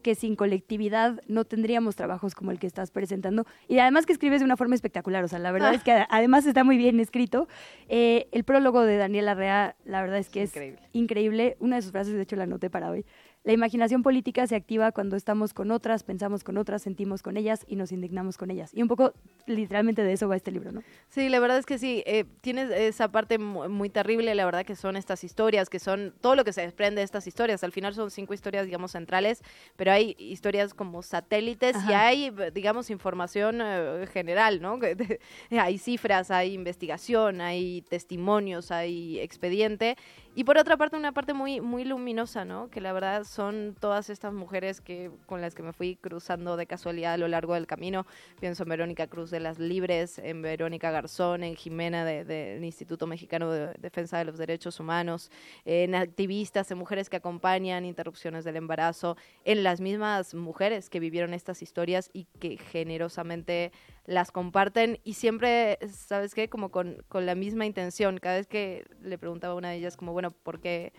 que sin colectividad no tendríamos trabajos como el que estás presentando. Y además que escribes de una forma espectacular, o sea, la verdad es que además está muy bien escrito. Eh, el prólogo de Daniela Rea, la verdad es que es Increíble. increíble. Una de sus frases, de hecho, la anoté para hoy. La imaginación política se activa cuando estamos con otras, pensamos con otras, sentimos con ellas y nos indignamos con ellas. Y un poco, literalmente, de eso va este libro, ¿no? Sí, la verdad es que sí, eh, tienes esa parte mu- muy terrible, la verdad que son estas historias, que son todo lo que se desprende de estas historias. Al final son cinco historias, digamos, centrales, pero hay historias como satélites y hay, digamos, información eh, general, ¿no? Hay cifras, hay investigación, hay testimonios, hay expediente. Y por otra parte, una parte muy, muy luminosa, ¿no? Que la verdad son todas estas mujeres que con las que me fui cruzando de casualidad a lo largo del camino. Pienso en Verónica Cruz de las Libres, en Verónica Garzón, en Jimena de- del Instituto Mexicano de Defensa de los Derechos Humanos, en activistas, en mujeres que acompañan interrupciones del embarazo, en las mismas mujeres que vivieron estas historias y que generosamente las comparten y siempre, ¿sabes qué? Como con, con la misma intención. Cada vez que le preguntaba a una de ellas, como, bueno, ¿por qué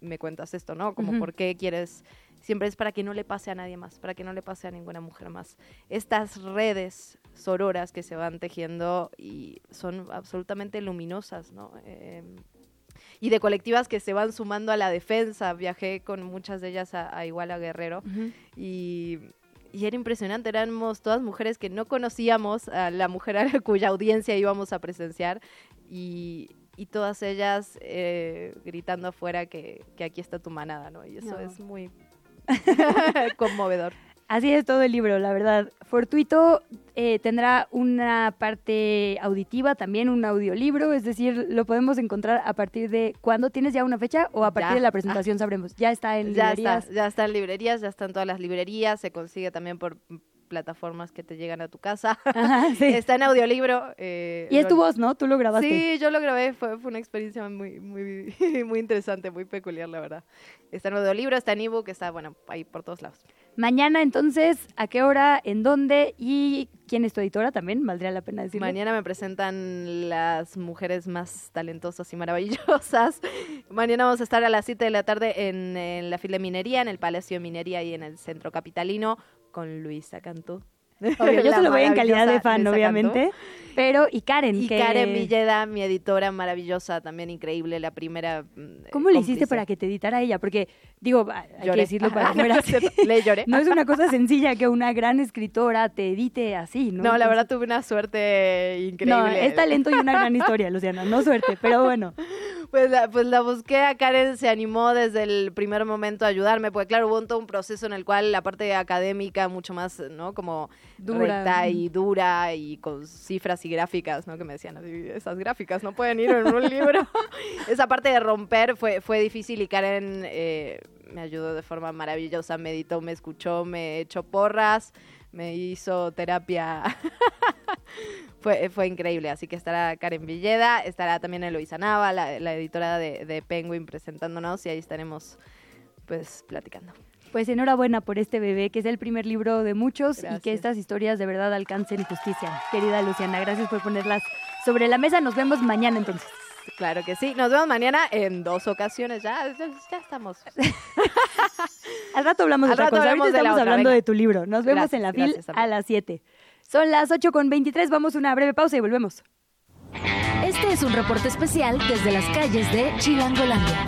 me cuentas esto, no? Como. ¿por qué quieres...? Siempre es para que no le pase a nadie más, para que no le pase a ninguna mujer más. Estas redes sororas que se van tejiendo y son absolutamente luminosas, ¿no? Eh, y de colectivas que se van sumando a la defensa. Viajé con muchas de ellas a, a Iguala Guerrero y, y era impresionante. Éramos todas mujeres que no conocíamos a la mujer a la cuya audiencia íbamos a presenciar y, y todas ellas eh, gritando afuera que, que aquí está tu manada, ¿no? Y eso No. es muy conmovedor. Así es todo el libro, la verdad. Fortuito eh, tendrá una parte auditiva, también un audiolibro, es decir, lo podemos encontrar a partir de cuándo tienes ya una fecha o a partir Ya. de la presentación sabremos. Ya está en ya librerías. está, ya está en librerías, ya está en todas las librerías, se consigue también por plataformas que te llegan a tu casa. Ajá, sí. Está en audiolibro. eh, Y es lo- tu voz, ¿no? Tú lo grabaste. Sí, yo lo grabé, fue, fue una experiencia muy, muy, muy interesante, muy peculiar, la verdad. Está en audiolibro, está en ebook, está, bueno, ahí por todos lados. Mañana entonces, ¿a qué hora, en dónde y quién es tu editora también? Valdría la pena decirlo. Mañana me presentan las mujeres más talentosas y maravillosas. Mañana vamos a estar a las 7 de la tarde en, en la fila de minería, en el Palacio de Minería y en el Centro Capitalino, con Luisa Cantú. Obvio, yo solo voy en calidad de fan, Luisa obviamente. Cantú. Pero, y Karen, Y que... Karen Villeda, mi editora maravillosa, también increíble, la primera. mm, ¿Cómo le hiciste para que te editara ella? Porque, digo, hay que decirlo para no. Le lloré. No es una cosa sencilla que una gran escritora te edite así, ¿no? No, la verdad tuve una suerte increíble. No, es talento y una gran historia, Luciana, no suerte, pero bueno. Pues la, pues la busqué a Karen, se animó desde el primer momento a ayudarme, porque claro, hubo un, todo un proceso en el cual la parte académica mucho más, ¿no? Como Dura. recta y dura y con cifras y gráficas, ¿no? Que me decían, "Así, esas gráficas no pueden ir en un libro. Esa parte de romper fue, fue difícil y Karen eh, me ayudó de forma maravillosa, me editó, me escuchó, me echó porras, me hizo terapia fue, fue increíble, así que estará Karen Villeda, estará también Eloisa Nava, la, la editora de, de Penguin presentándonos y ahí estaremos pues platicando. Pues enhorabuena por este bebé, que es el primer libro de muchos y que estas historias de verdad alcancen justicia. Querida Luciana, gracias por ponerlas sobre la mesa. Nos vemos mañana entonces. Claro que sí, nos vemos mañana en dos ocasiones, ya, ya, ya estamos. Al rato hablamos de Al otra rato cosa. hablamos Ahorita de la estamos otra, hablando venga. de tu libro. Nos vemos Gracias, en la FIL gracias, a las 7. Son las 8 con 23. Vamos a una breve pausa y volvemos. Este es un reporte especial desde las calles de Chilangolandia.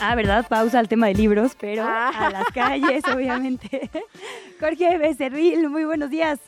Ah, ¿verdad? Pausa al tema de libros, pero Ah. a las calles, obviamente. Jorge Becerril, muy buenos días.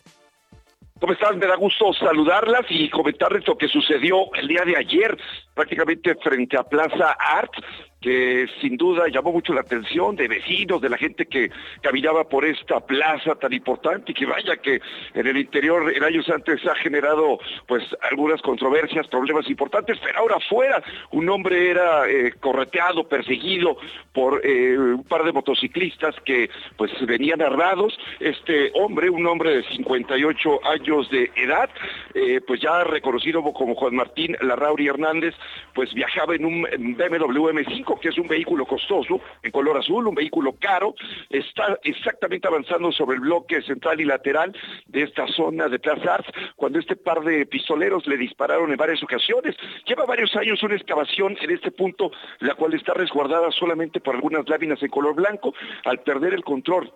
¿Cómo están? Me da gusto saludarlas y comentarles lo que sucedió el día de ayer, prácticamente frente a Plaza Art, que sin duda llamó mucho la atención de vecinos, de la gente que caminaba por esta plaza tan importante y que vaya que en el interior en años antes ha generado pues algunas controversias, problemas importantes, pero ahora afuera un hombre era eh, correteado, perseguido por eh, un par de motociclistas que pues venían armados. Este hombre, un hombre de 58 años de edad, eh, pues ya reconocido como Juan Martín Larrauri Hernández, pues viajaba en un BMW M5, que es un vehículo costoso, en color azul, un vehículo caro, está exactamente avanzando sobre el bloque central y lateral de esta zona de Plaza Arts, cuando este par de pistoleros le dispararon en varias ocasiones. Lleva varios años una excavación en este punto, la cual está resguardada solamente por algunas láminas en color blanco. Al perder el control co-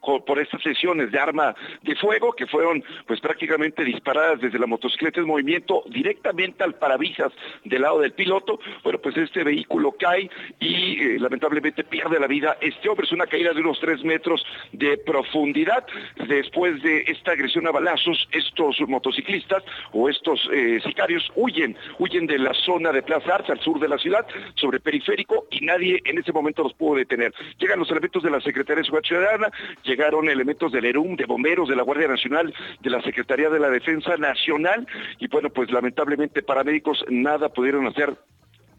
por estas sesiones de arma de fuego que fueron pues prácticamente disparadas desde la motocicleta en movimiento directamente al parabrisas del lado del piloto. Bueno, pues este vehículo cae y eh, lamentablemente pierde la vida este hombre. Es una caída de unos tres metros de profundidad. Después de esta agresión a balazos, estos motociclistas o estos eh, sicarios huyen, huyen de la zona de Plaza Arts al sur de la ciudad, sobre periférico, y nadie en ese momento los pudo detener. Llegan los elementos de la Secretaría de Seguridad Ciudadana, llegaron elementos del ERUM, de bomberos, de la Guardia Nacional, de la Secretaría de la Defensa Nacional, y bueno, pues lamentablemente paramédicos nada pudieron hacer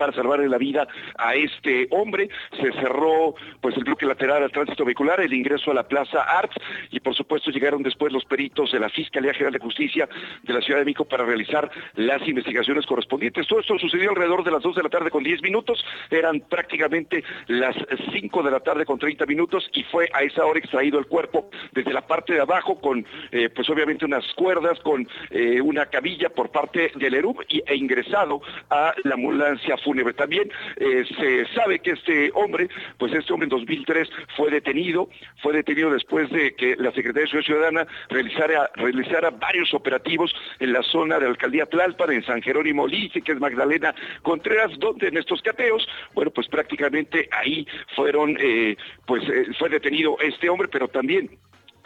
para salvarle la vida a este hombre. Se cerró pues el bloque lateral al tránsito vehicular, el ingreso a la Plaza Arts y por supuesto llegaron después los peritos de la Fiscalía General de Justicia de la Ciudad de México para realizar las investigaciones correspondientes. Todo esto sucedió alrededor de las 2 de la tarde con 10 minutos, eran prácticamente las 5 de la tarde con 30 minutos y fue a esa hora extraído el cuerpo desde la parte de abajo con eh, pues obviamente unas cuerdas, con eh, una cabilla por parte del ERUM e ingresado a la ambulancia También eh, se sabe que este hombre, pues este hombre en 2003 fue detenido, fue detenido después de que la Secretaría de Seguridad Ciudadana realizara, realizara varios operativos en la zona de la alcaldía Tlalpan, en San Jerónimo Lice, que es Magdalena Contreras, donde en estos cateos, bueno, pues prácticamente ahí fueron, eh, pues eh, fue detenido este hombre, pero también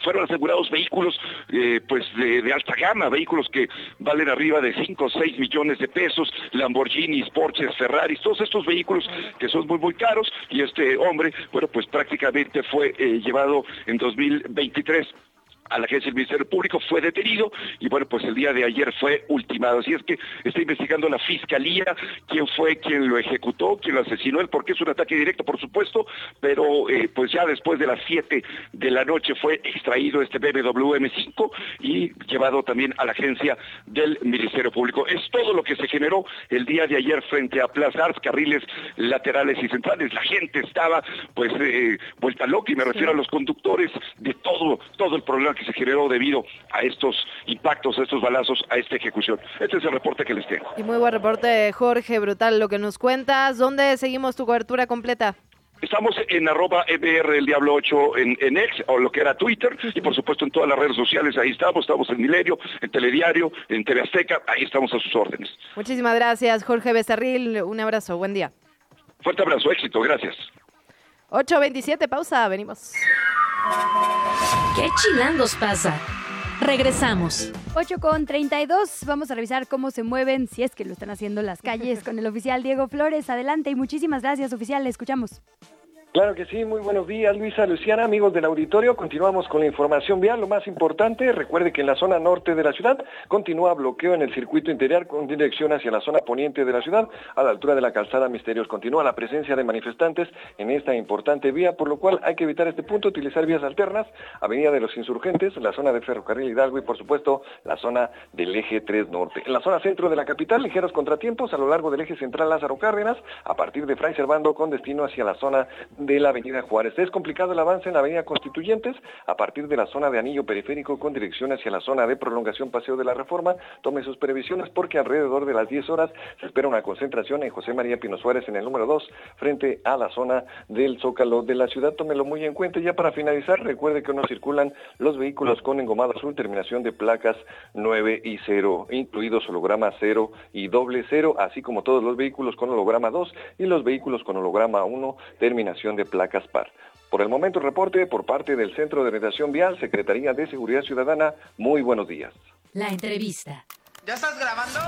fueron asegurados vehículos eh, pues de, alta gama, vehículos que valen arriba de 5 o 6 millones de pesos, Lamborghinis, Porsches, Ferraris, todos estos vehículos que son muy muy caros y este hombre, bueno, pues prácticamente fue eh, llevado en 2023 a la agencia del Ministerio Público, fue detenido y bueno, pues el día de ayer fue ultimado. Así es que está investigando la Fiscalía quién fue quien lo ejecutó, quién lo asesinó, el por qué es un ataque directo, por supuesto, pero eh, pues ya después de las 7 de la noche fue extraído este BMW M5 y llevado también a la agencia del Ministerio Público. Es todo lo que se generó el día de ayer frente a Plaza Arts, carriles laterales y centrales. La gente estaba pues eh, vuelta loca y me refiero a los conductores de todo, todo el problema que se generó debido a estos impactos, a estos balazos, a esta ejecución. Este es el reporte que les tengo. Y muy buen reporte, Jorge, brutal lo que nos cuentas. ¿Dónde seguimos tu cobertura completa? Estamos en arroba EBR el Diablo 8 en, en X, o lo que era Twitter, y por supuesto en todas las redes sociales, ahí estamos, estamos en Milenio, en Telediario, en TV Azteca, ahí estamos a sus órdenes. Muchísimas gracias, Jorge Becerril. Un abrazo, buen día. Fuerte abrazo, éxito, gracias. 8.27, pausa, venimos. ¿Qué chilangos pasa? Regresamos. 8 con 32. Vamos a revisar cómo se mueven, si es que lo están haciendo las calles, con el oficial Diego Flores. Adelante y muchísimas gracias, oficial. Le escuchamos. Claro que sí, muy buenos días Luisa, Luciana, amigos del auditorio. Continuamos con la información vial. Lo más importante, recuerde que en la zona norte de la ciudad continúa bloqueo en el circuito interior con dirección hacia la zona poniente de la ciudad, a la altura de la calzada Misterios. Continúa la presencia de manifestantes en esta importante vía, por lo cual hay que evitar este punto, utilizar vías alternas, Avenida de los Insurgentes, la zona de Ferrocarril Hidalgo y por supuesto la zona del eje 3 norte. En la zona centro de la capital, ligeros contratiempos a lo largo del eje central Lázaro Cárdenas, a partir de Fray Servando con destino hacia la zona de la Avenida Juárez. Es complicado el avance en la Avenida Constituyentes a partir de la zona de anillo periférico con dirección hacia la zona de prolongación Paseo de la Reforma. Tome sus previsiones porque alrededor de las 10 horas se espera una concentración en José María Pino Suárez en el número 2 frente a la zona del Zócalo de la ciudad. Tómelo muy en cuenta. Y ya para finalizar, recuerde que no circulan los vehículos con engomado azul, terminación de placas 9 y 0, incluidos holograma 0 y doble 0, así como todos los vehículos con holograma 2 y los vehículos con holograma 1, terminación de placas par. Por el momento, reporte por parte del Centro de Orientación Vial, Secretaría de Seguridad Ciudadana. Muy buenos días. La entrevista. ¿Ya estás grabando?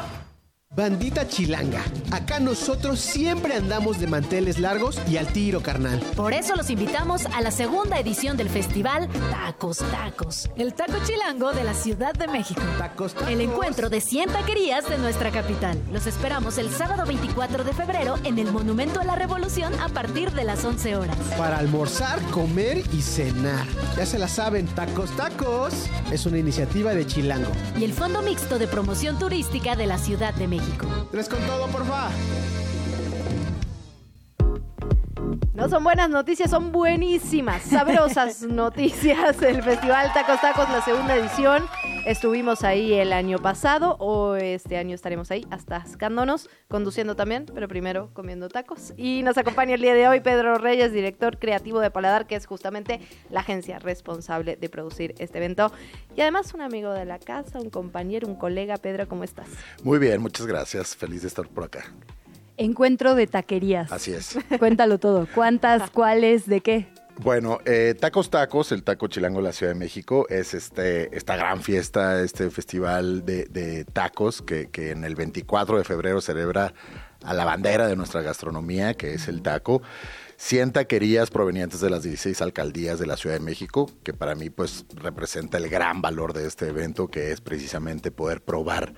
Bandita chilanga, acá nosotros siempre andamos de manteles largos y al tiro carnal. Por eso los invitamos a la segunda edición del festival Tacos Tacos, el taco chilango de la Ciudad de México. Tacos, El encuentro de 100 taquerías de nuestra capital. Los esperamos el sábado 24 de febrero en el Monumento a la Revolución a partir de las 11 horas. Para almorzar, comer y cenar. Ya se la saben, Tacos Tacos es una iniciativa de Chilango. Y el Fondo Mixto de Promoción Turística de la Ciudad de México. Tres con todo, porfa. No son buenas noticias, son buenísimas, sabrosas noticias. El Festival Tacos Tacos, la segunda edición. Estuvimos ahí el año pasado o este año estaremos ahí hasta ascándonos, conduciendo también, pero primero comiendo tacos. Y nos acompaña el día de hoy Pedro Reyes, director creativo de Paladar, que es justamente la agencia responsable de producir este evento. Y además un amigo de la casa, un compañero, un colega. Pedro, ¿cómo estás? Muy bien, muchas gracias. Feliz de estar por acá. Encuentro de taquerías. Así es. Cuéntalo todo. ¿Cuántas, cuáles, de qué? Bueno, eh, Tacos Tacos, el Taco Chilango de la Ciudad de México, es este, esta gran fiesta, este festival de, tacos que, que en el 24 de febrero celebra a la bandera de nuestra gastronomía, que es el taco. 100 taquerías provenientes de las 16 alcaldías de la Ciudad de México, que para mí pues representa el gran valor de este evento, que es precisamente poder probar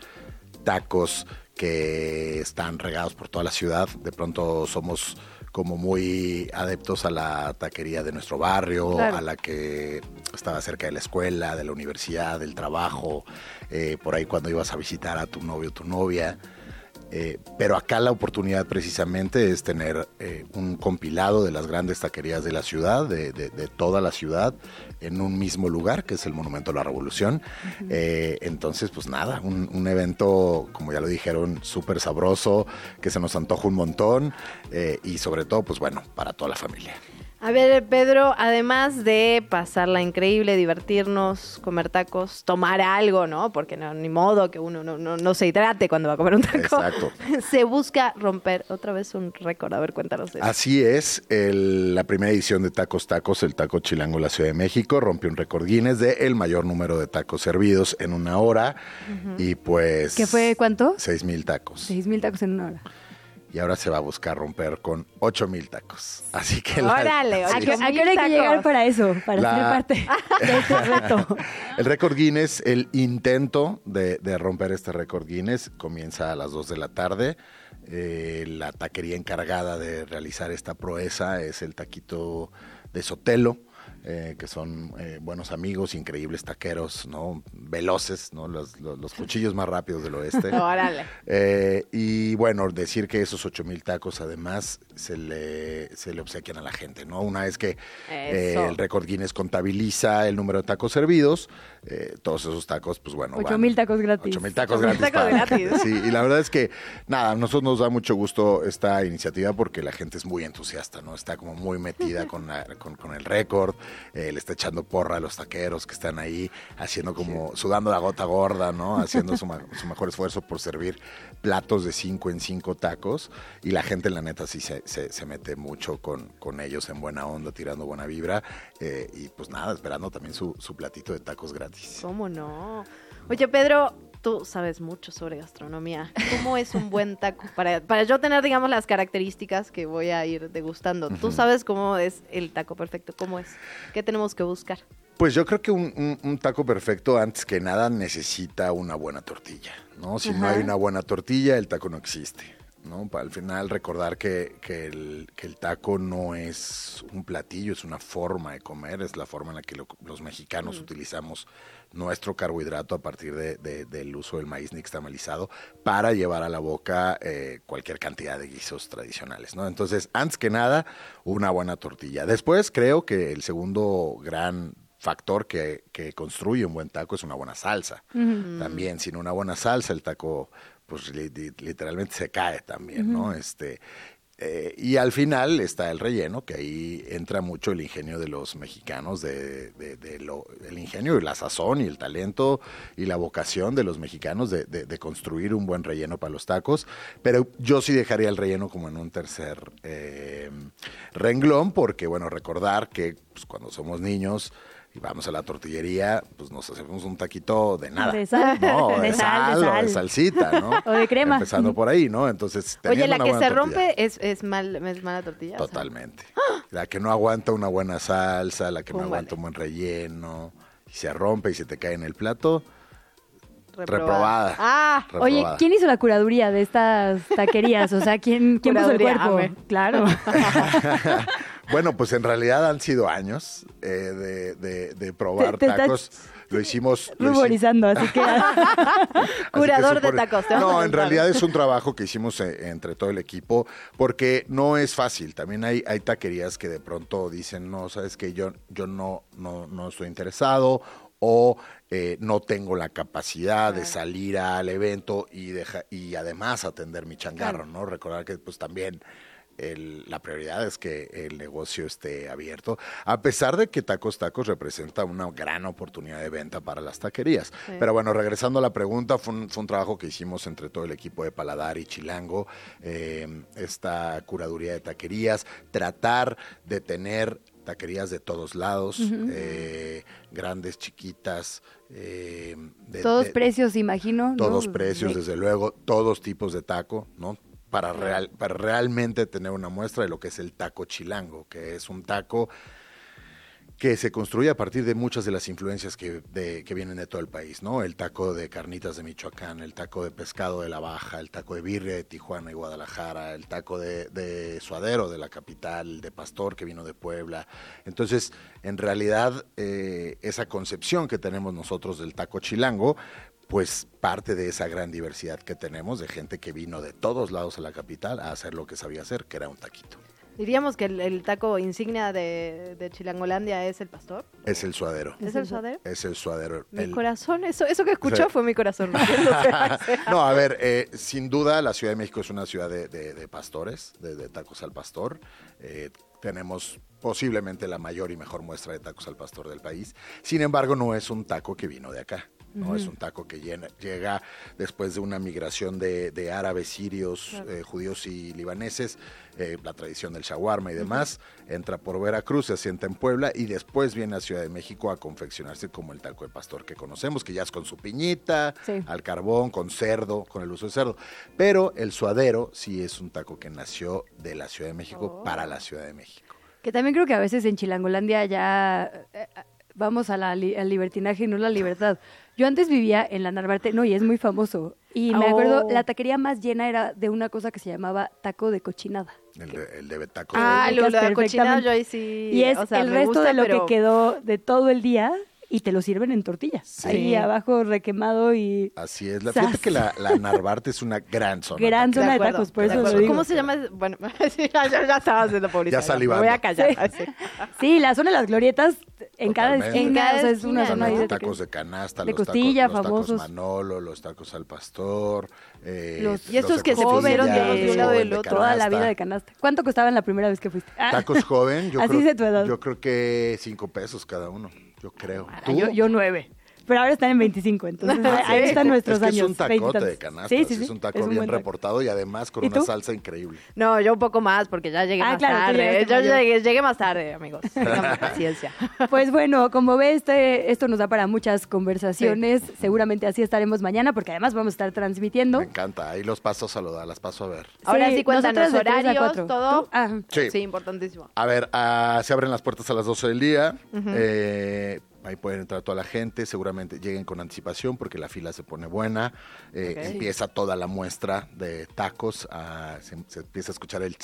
tacos que están regados por toda la ciudad. De pronto somos como muy adeptos a la taquería de nuestro barrio, Claro. a la que estaba cerca de la escuela, de la universidad, del trabajo, eh, por ahí cuando ibas a visitar a tu novio o tu novia. Eh, pero acá la oportunidad precisamente es tener eh, un compilado de las grandes taquerías de la ciudad, de, de- de toda la ciudad, en un mismo lugar, que es el Monumento a la Revolución. Eh, entonces, pues nada, un, un evento, como ya lo dijeron, súper sabroso, que se nos antoja un montón eh, y sobre todo, pues bueno, para toda la familia. A ver, Pedro, además de pasarla increíble, divertirnos, comer tacos, tomar algo, ¿no? Porque no, ni modo que uno no, no, no se hidrate cuando va a comer un taco. Exacto. Se busca romper otra vez un récord. A ver, cuéntanos eso. Así es, el- la primera edición de Tacos Tacos, el Taco Chilango de la Ciudad de México, rompió un récord Guinness de el mayor número de tacos servidos en una hora y pues... ¿Qué fue cuánto? Seis mil tacos. Seis mil tacos en una hora. Y ahora se va a buscar romper con ocho mil tacos. Así que... la- Órale. ¿A qué, a qué hora hay que llegar para eso? Para La- ser parte de este reto. El récord Guinness, el intento de, de romper este récord Guinness comienza a las 2 de la tarde. Eh, la taquería encargada de realizar esta proeza es el taquito de Sotelo. Eh, que son eh, buenos amigos, increíbles taqueros, ¿no? Veloces, ¿no? Los, los- los cuchillos más rápidos del oeste. Órale. Eh, y bueno, decir que esos ocho mil tacos además se le, se le obsequian a la gente, ¿no? Una vez que eh, el récord Guinness contabiliza el número de tacos servidos, eh, todos esos tacos, pues bueno, Ocho van- mil tacos gratis. Ocho mil tacos Ocho mil gratis. tacos para- gratis. Sí, y la verdad es que, nada, a nosotros nos da mucho gusto esta iniciativa porque la gente es muy entusiasta, ¿no? Está como muy metida con, la- con, con el récord, eh, le está echando porra a los taqueros que están ahí haciendo como, sudando la gota gorda, ¿no? Haciendo su, su mejor esfuerzo por servir platos de cinco en cinco tacos y la gente, la neta, sí se, se- se mete mucho con, con ellos en buena onda, tirando buena vibra eh, y pues nada, esperando también su, su platito de tacos gratis. ¿Cómo no? Oye, Pedro, tú sabes mucho sobre gastronomía. ¿Cómo es un buen taco? Para, para yo tener, digamos, las características que voy a ir degustando. Tú sabes cómo es el taco perfecto, cómo es. ¿Qué tenemos que buscar? Pues yo creo que un, un- un taco perfecto, antes que nada, necesita una buena tortilla, ¿no? Si no hay una buena tortilla, el taco no existe, ¿no? Pa- Al final, recordar que, que el, que el taco no es un platillo, es una forma de comer, es la forma en la que lo- los mexicanos utilizamos nuestro carbohidrato a partir de- de- del uso del maíz nixtamalizado para llevar a la boca eh, cualquier cantidad de guisos tradicionales, ¿no? Entonces, antes que nada, una buena tortilla. Después, creo que el segundo gran factor que, que construye un buen taco es una buena salsa. También, sin una buena salsa, el taco, pues li- li- literalmente se cae también, ¿no? Este, eh, y al final está el relleno, que ahí entra mucho el ingenio de los mexicanos, de, de- de lo, el ingenio y la sazón y el talento y la vocación de los mexicanos de, de- de construir un buen relleno para los tacos. Pero yo sí dejaría el relleno como en un tercer eh, renglón, porque bueno, recordar que pues, cuando somos niños y vamos a la tortillería, pues nos hacemos un taquito de nada. De sal. No, de, De sal, sal, de o de sal. salsita, ¿no? O de crema. Empezando por ahí, ¿no? Entonces, Oye, la una que buena se rompe es, es, mal, es mala tortilla. o sea. Totalmente. La que no aguanta una buena salsa, la que no Púmbale. aguanta un buen relleno, y se rompe y se te cae en el plato, Reprobada. reprobada. Ah, Oye, Reprobada. ¿quién hizo la curaduría de estas taquerías? O sea, ¿quién, quién puso el cuerpo? ame. Claro. Bueno, pues en realidad han sido años eh, de, de- de probar Te- te estás tacos. Lo hicimos. lo Ruborizando, así que... Así que Curador de tacos. te No, en realidad es un trabajo que hicimos eh, entre todo el equipo, porque no es fácil. También hay, hay taquerías que de pronto dicen, no, sabes que yo, yo no, no, no estoy interesado, o eh, no tengo la capacidad de salir al evento y, deja, y además atender mi changarro, ¿no? Recordar que pues también el- la prioridad es que el negocio esté abierto, a pesar de que Tacos Tacos representa una gran oportunidad de venta para las taquerías. Sí. Pero bueno, regresando a la pregunta, fue un, fue un trabajo que hicimos entre todo el equipo de Paladar y Chilango, eh, esta curaduría de taquerías, tratar de tener taquerías de todos lados, eh, grandes, chiquitas, eh, de- Todos de- precios, imagino. ¿no? todos precios, De- desde luego, todos tipos de taco, ¿no? Para, real, para realmente tener una muestra de lo que es el taco chilango, que es un taco que se construye a partir de muchas de las influencias que, de- que vienen de todo el país, ¿no? El taco de carnitas de Michoacán, el taco de pescado de la Baja, el taco de birria de Tijuana y Guadalajara, el taco de, de suadero de la capital, de pastor que vino de Puebla. Entonces, en realidad, eh, esa concepción que tenemos nosotros del taco chilango, pues parte de esa gran diversidad que tenemos de gente que vino de todos lados a la capital a hacer lo que sabía hacer, que era un taquito. Diríamos que el, el taco insignia de, de Chilangolandia es el pastor. Es el suadero. ¿Es el suadero? Es el suadero. Mi El- corazón, eso, eso que escuchó fue mi corazón. no, a ver, eh, sin duda la Ciudad de México es una ciudad de, de- de pastores, de, de tacos al pastor. Eh, tenemos posiblemente la mayor y mejor muestra de tacos al pastor del país. Sin embargo, no es un taco que vino de acá. No es un taco que llena- llega después de una migración de, de árabes, sirios, eh, judíos y libaneses, eh, la tradición del shawarma y demás, entra por Veracruz, se asienta en Puebla y después viene a Ciudad de México a confeccionarse como el taco de pastor que conocemos, que ya es con su piñita, Sí. al carbón, con cerdo, con el uso de cerdo. Pero el suadero sí es un taco que nació de la Ciudad de México para la Ciudad de México. Que también creo que a veces en Chilangolandia ya eh, vamos a la li- al libertinaje y no la libertad. Yo antes vivía en la Narvarte, no, y es muy famoso. Y me Oh. acuerdo, la taquería más llena era de una cosa que se llamaba taco de cochinada. El de, el de taco. Ah, Lo lo de la cochinada yo ahí sí. Y es o sea, el resto gusta, de lo pero- que quedó de todo el día y te lo sirven en tortilla. Ahí abajo requemado y Así es. La, fíjate que la, la Narvarte es una gran zona. gran zona de, acuerdo, tacos, por de eso lo digo. ¿Cómo se llama? Bueno, ya, ya, estaba haciendo publicidad. Ya Me salivando. voy a callar. Sí. Sí, la zona de las glorietas, en cada esquina, En o sea, es una cada zona Los de tacos de canasta, De los, costilla, tacos, los famosos. tacos Manolo, los tacos al pastor. eh, Los- Y estos los que se pusieron de un lado del otro. Toda la vida de canasta. ¿Cuánto costaban la primera vez que fuiste? Ah, Tacos joven, yo Así creo, de tu edad. yo creo que cinco pesos cada uno, yo creo. Yo, yo nueve. Pero ahora están en 25, entonces Ah, ahí sí. están nuestros es que años. Es un tacote 20 de canasta, Sí, sí, es un taco Es un bien reportado y además con ¿Y una salsa increíble. No, yo un poco más porque ya llegué Ah, más claro, tarde. llegaste Yo llegué, llegué más tarde, amigos. Tengan paciencia. Pues bueno, como ves, este, esto nos da para muchas conversaciones. Seguramente así estaremos mañana, porque además vamos a estar transmitiendo. Me encanta, ahí los paso a saludar, las paso a ver. Ahora Sí, cuéntanos horarios, todo. Ah. Sí. Sí, importantísimo. A ver, ah, se abren las puertas a las 12 del día. Eh, ahí pueden entrar toda la gente. Seguramente lleguen con anticipación porque la fila se pone buena. eh. Empieza toda la muestra de tacos. ah, se, se empieza a escuchar el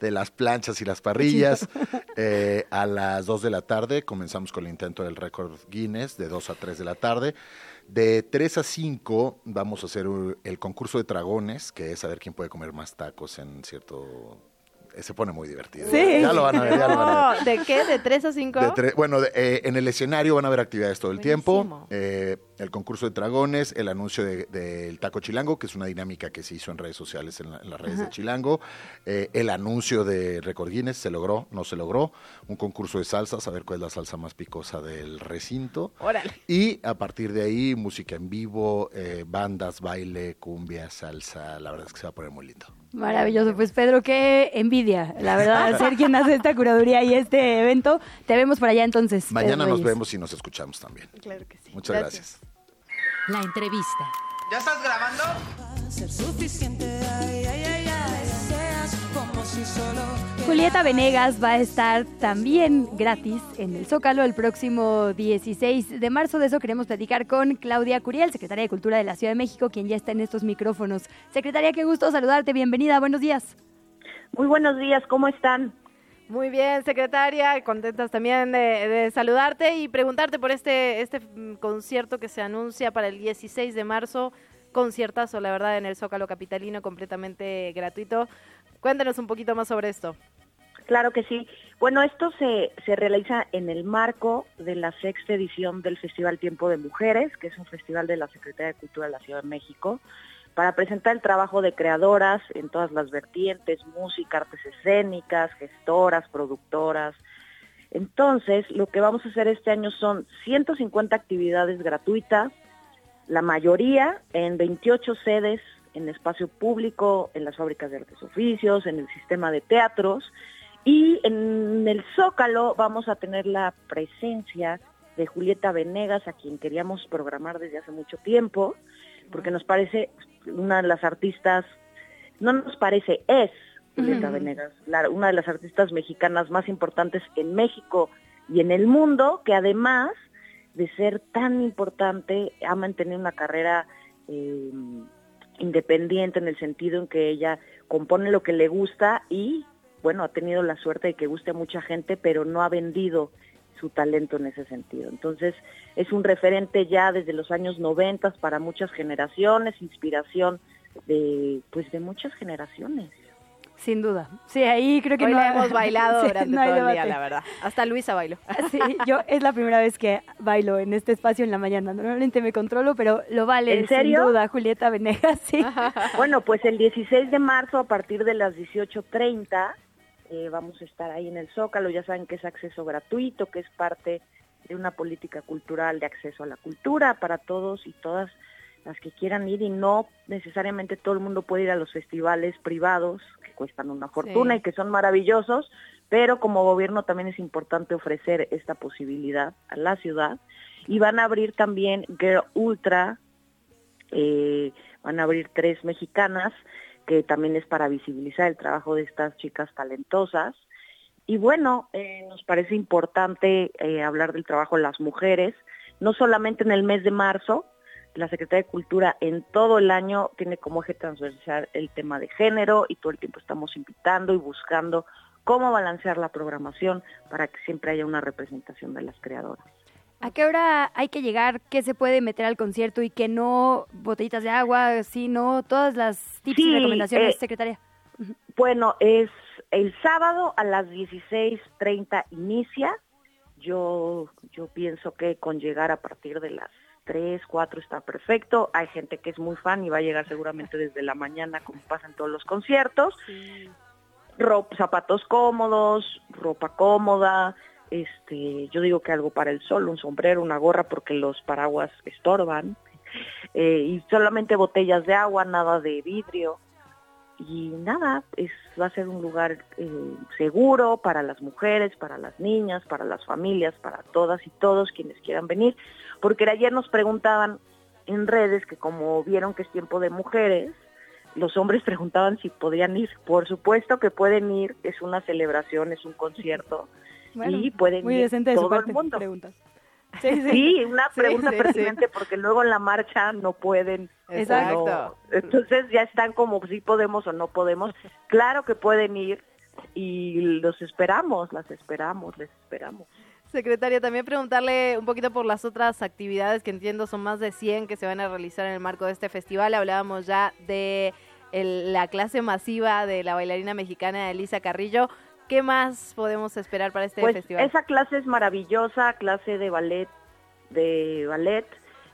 de las planchas y las parrillas. Eh, a las 2 de la tarde comenzamos con el intento del récord Guinness de 2 a 3 de la tarde. De 3 a 5 vamos a hacer el concurso de dragones, que es saber quién puede comer más tacos en cierto... eh, Se pone muy divertido. Sí. Ya lo van a ver, ya lo van a ver. ¿De qué? ¿De 3 a 5? De tre- bueno, de- eh, en el escenario van a haber actividades todo el tiempo. Eh, el concurso de dragones, el anuncio de- del taco chilango, que es una dinámica que se hizo en redes sociales, en, la- en las redes Ajá. de Chilango. Eh, el anuncio de Record Guinness, se logró, no se logró. Un concurso de salsa, saber cuál es la salsa más picosa del recinto. Órale. Y a partir de ahí, música en vivo, eh, bandas, baile, cumbia, salsa. La verdad es que se va a poner muy lindo. Maravilloso. Pues Pedro, qué envidia, la verdad, ser quien hace esta curaduría y este evento. Te vemos por allá entonces. Mañana Pedro nos Reyes. vemos y nos escuchamos también. Claro que sí. Muchas gracias. La entrevista. ¿Ya estás grabando? Julieta Venegas va a estar también gratis en el Zócalo el próximo 16 de marzo. De eso queremos platicar con Claudia Curiel, secretaria de Cultura de la Ciudad de México, quien ya está en estos micrófonos. Secretaria, qué gusto saludarte. Bienvenida. Buenos días. Muy buenos días, ¿cómo están? Muy bien, secretaria, contentas también de, de saludarte y preguntarte por este, este mm, concierto que se anuncia para el 16 de marzo, conciertazo, la verdad, en el Zócalo Capitalino, completamente gratuito. Cuéntanos un poquito más sobre esto. Claro que sí. Bueno, esto se, se realiza en el marco de la sexta edición del Festival Tiempo de Mujeres, que es un festival de la Secretaría de Cultura de la Ciudad de México, para presentar el trabajo de creadoras en todas las vertientes, música, artes escénicas, gestoras, productoras. Entonces, lo que vamos a hacer este año son 150 actividades gratuitas, la mayoría en 28 sedes en espacio público, en las fábricas de artes oficios, en el sistema de teatros, y en el Zócalo vamos a tener la presencia de Julieta Venegas, a quien queríamos programar desde hace mucho tiempo, porque nos parece una de las artistas, no nos parece, es Julieta. Venegas, la- una de las artistas mexicanas más importantes en México y en el mundo, que además de ser tan importante, ha mantenido una carrera eh, independiente en el sentido en que ella compone lo que le gusta y, bueno, ha tenido la suerte de que guste a mucha gente, pero no ha vendido su talento en ese sentido. Entonces, es un referente ya desde los años 90 para muchas generaciones, inspiración de, pues, de muchas generaciones. Sin duda. Sí, ahí creo que Hoy no la hemos bailado Sí, durante no todo el día, la verdad. Hasta Luisa bailó. Sí, yo es la primera vez que bailo en este espacio en la mañana. Normalmente me controlo, pero lo vale. ¿En serio? Sin duda, Julieta Venegas, sí. Bueno, pues el 16 de marzo a partir de las 18.30 eh, vamos a estar ahí en el Zócalo. Ya saben que es acceso gratuito, que es parte de una política cultural de acceso a la cultura para todos y todas las que quieran ir y no necesariamente todo el mundo puede ir a los festivales privados cuestan una fortuna Sí. y que son maravillosos, pero como gobierno también es importante ofrecer esta posibilidad a la ciudad. Y van a abrir también Girl Ultra, eh, van a abrir tres mexicanas, que también es para visibilizar el trabajo de estas chicas talentosas. Y bueno, eh, nos parece importante eh, hablar del trabajo de las mujeres, no solamente en el mes de marzo, la Secretaría de Cultura en todo el año tiene como eje transversal el tema de género y todo el tiempo estamos invitando y buscando cómo balancear la programación para que siempre haya una representación de las creadoras. ¿A qué hora hay que llegar? ¿Qué se puede meter al concierto y que no botellitas de agua, sino todas las tips y Sí, recomendaciones, eh, secretaria? Bueno, es el sábado a las 16.30 inicia. Yo, yo pienso que con llegar a partir de las 3, 4 está perfecto. Hay gente que es muy fan y va a llegar seguramente desde la mañana como pasa en todos los conciertos. Ropa, zapatos cómodos, ropa cómoda, este, yo digo que algo para el sol, un sombrero, una gorra porque los paraguas estorban. Eh, y solamente botellas de agua, nada de vidrio y nada, es, va a ser un lugar eh, seguro para las mujeres, para las niñas, para las familias, para todas y todos quienes quieran venir, porque ayer nos preguntaban en redes que como vieron que es tiempo de mujeres, los hombres preguntaban si podrían ir. Por supuesto que pueden ir, es una celebración, es un concierto Bueno, y pueden muy ir decente de su todo el mundo. preguntas. Sí, una Sí, pregunta sí, pertinente porque luego en la marcha no pueden. Exacto. no. Entonces ya están como si podemos o no podemos. Claro que pueden ir y los esperamos, las esperamos, les esperamos. Secretaria, también preguntarle un poquito por las otras actividades que entiendo son más de 100 que se van a realizar en el marco de este festival. Hablábamos ya de el- la clase masiva de la bailarina mexicana Elisa Carrillo. ¿Qué más podemos esperar para este Pues festival? esa clase es maravillosa, clase de ballet, de ballet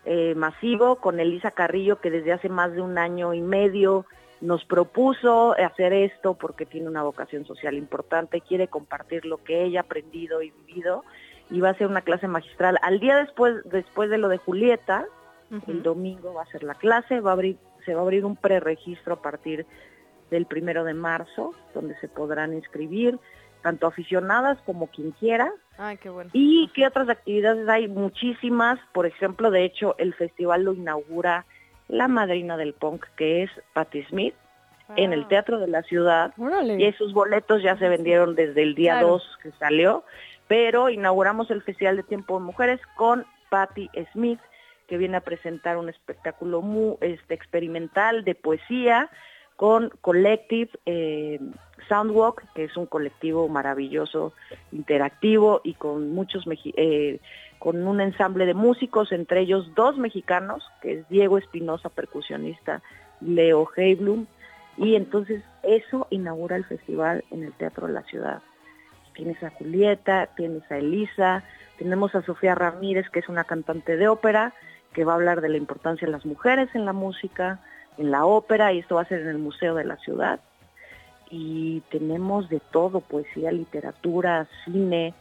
eh, masivo con Elisa Carrillo que desde hace más de un año y medio nos propuso hacer esto porque tiene una vocación social importante, quiere compartir lo que ella ha aprendido y vivido y va a ser una clase magistral. Al día después, después de lo de Julieta, el domingo va a ser la clase, va a abrir, se va a abrir un preregistro a partir del primero de marzo, donde se podrán inscribir tanto aficionadas como quien quiera. Ay, qué bueno. ¿Y qué otras actividades hay? Muchísimas. Por ejemplo, de hecho, el festival lo inaugura la madrina del punk, que es Patti Smith, en el Teatro de la Ciudad. Y esos boletos ya se vendieron desde el día Claro. 2 que salió. Pero inauguramos el Festival de Tiempo de Mujeres con Patti Smith, que viene a presentar un espectáculo muy este, experimental de poesía con Collective eh, Soundwalk, que es un colectivo maravilloso, interactivo y con muchos eh, con un ensamble de músicos, entre ellos dos mexicanos, que es Diego Espinosa, percusionista, Leo Heiblum, y entonces eso inaugura el festival en el Teatro de la Ciudad. tienes a Julieta, tienes a Elisa, tenemos a Sofía Ramírez, que es una cantante de ópera, que va a hablar de la importancia de las mujeres en la música, en la ópera, y esto va a ser en el Museo de la Ciudad. Y tenemos de todo, poesía, literatura, cine.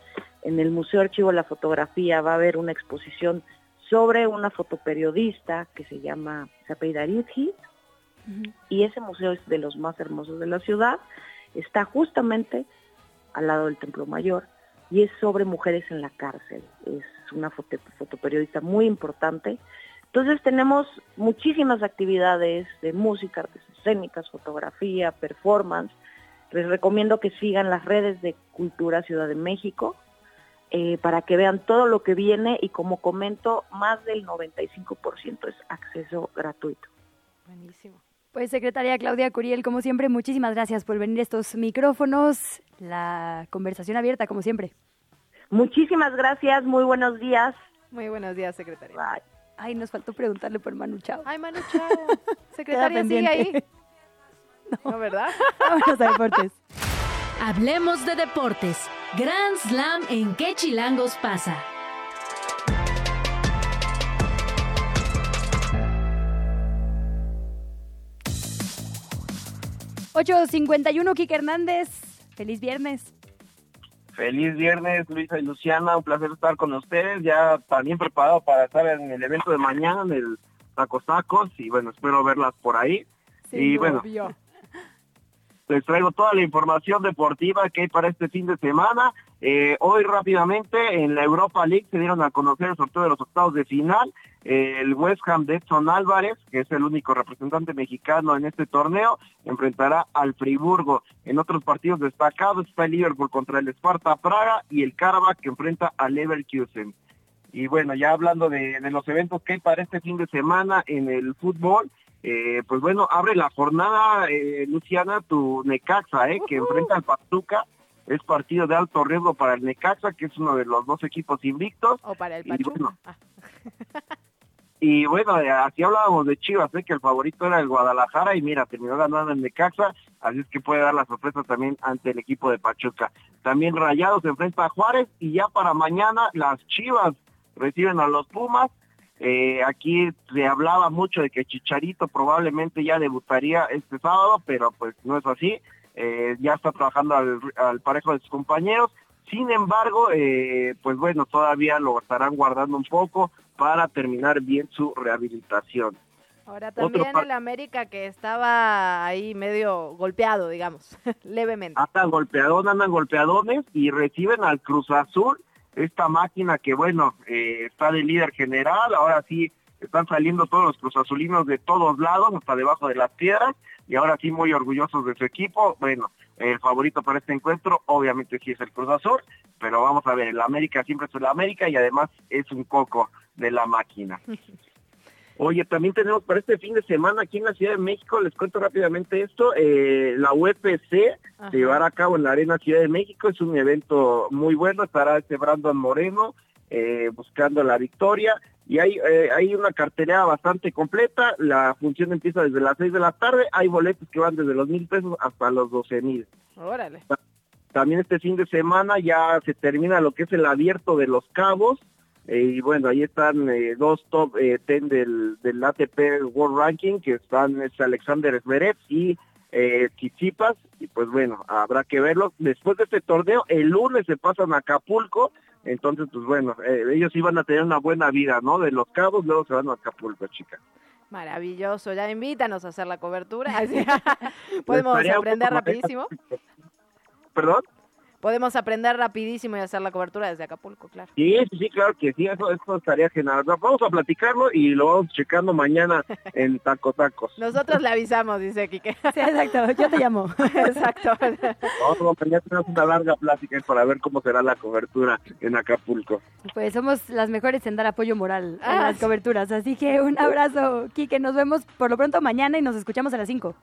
En el Museo Archivo de la Fotografía va a haber una exposición sobre una fotoperiodista que se llama, se apellida Rizzi, y ese museo es de los más hermosos de la ciudad. Está justamente al lado del Templo Mayor y es sobre mujeres en la cárcel. Es una foto- fotoperiodista muy importante. Entonces tenemos muchísimas actividades de música, artes escénicas, fotografía, performance. Les recomiendo que sigan las redes de Cultura Ciudad de México eh, para que vean todo lo que viene y como comento, más del 95% es acceso gratuito. Buenísimo. Pues secretaria Claudia Curiel, como siempre, muchísimas gracias por venir a estos micrófonos. La conversación abierta, como siempre. Muchísimas gracias, muy buenos días. Muy buenos días, secretaria. Ay, nos faltó preguntarle por Manu Chao. Ay, Manu Chao. Secretaria, sigue ahí. No. ¿verdad? Vámonos a deportes. Hablemos de deportes. Grand Slam en qué chilangos pasa. ...8.51, Kike Hernández. Feliz viernes. Feliz viernes, Luisa y Luciana, un placer estar con ustedes, ya también preparado para estar en el evento de mañana, en el Tacos Tacos, y bueno, espero verlas por ahí. y bueno, les traigo toda la información deportiva que hay para este fin de semana. Eh, hoy rápidamente en la Europa League se dieron a conocer el sorteo de los octavos de final. Eh, el West Ham de Edson Álvarez, que es el único representante mexicano en este torneo, enfrentará al Friburgo. En otros partidos destacados está el Liverpool contra el Sparta Praga y el Karabakh que enfrenta al Leverkusen. Y bueno, ya hablando de, de los eventos que hay para este fin de semana en el fútbol, eh, pues bueno, abre la jornada, eh, Luciana, tu Necaxa, eh, que enfrenta al Pachuca. Es partido de alto riesgo para el Necaxa, que es uno de los dos equipos invictos. O para el Y bueno, y bueno, eh, así hablábamos de Chivas, ¿eh? que el favorito era el Guadalajara y mira, terminó ganando el Necaxa, así es que puede dar la sorpresa también ante el equipo de Pachuca. También Rayados se enfrenta a Juárez y ya para mañana las Chivas reciben a los Pumas. Eh, aquí se hablaba mucho de que Chicharito probablemente ya debutaría este sábado, pero pues no es así. Eh, ya está trabajando al, al parejo de sus compañeros. Sin embargo, eh, pues bueno, todavía lo estarán guardando un poco para terminar bien su rehabilitación. Ahora también el América que estaba ahí medio golpeado, digamos, levemente. Andan golpeadón, andan golpeadones y reciben al Cruz Azul, esta máquina que bueno, eh, está de líder general, ahora sí están saliendo todos los Cruz Azulinos de todos lados, hasta debajo de las piedras, y ahora sí muy orgullosos de su equipo. Bueno, el favorito para este encuentro obviamente sí es el Cruz Azul, pero vamos a ver, el América siempre es el América y además es un coco de la máquina. Oye, también tenemos para este fin de semana aquí en la Ciudad de México, les cuento rápidamente esto, eh, la UFC Ajá. se llevará a cabo en la Arena Ciudad de México, es un evento muy bueno, estará este Brandon Moreno eh, buscando la victoria y hay, eh, hay una cartelera bastante completa, la función empieza desde las 6 de la tarde, hay boletos que van desde los mil pesos hasta los 12 mil. Órale. También este fin de semana ya se termina lo que es el abierto de los cabos. eh, y bueno, ahí están eh, dos top eh, 10 del, del ATP World Ranking, que están es Alexander Zverev y eh, Tsitsipas. Y pues bueno, habrá que verlo. Después de este torneo, el lunes se pasan a Acapulco. Entonces, pues bueno, eh, ellos iban a tener una buena vida, ¿no? De los cabos, luego se van a Acapulco, chicas. Maravilloso, ya invítanos a hacer la cobertura. Así, Podemos aprender bueno, rapidísimo. ¿Perdón? Podemos aprender rapidísimo y hacer la cobertura desde Acapulco, claro. Sí, sí, sí, claro que sí, eso, eso estaría genial. Vamos a platicarlo y lo vamos checando mañana en Taco Tacos. Nosotros le avisamos, dice Quique. Sí, exacto, yo te llamo. exacto. Vamos, mañana tenemos una larga plática para ver cómo será la cobertura en Acapulco. Pues somos las mejores en dar apoyo moral en Ah, las sí. coberturas. Así que un abrazo, Kike. Nos vemos por lo pronto mañana y nos escuchamos a las 5.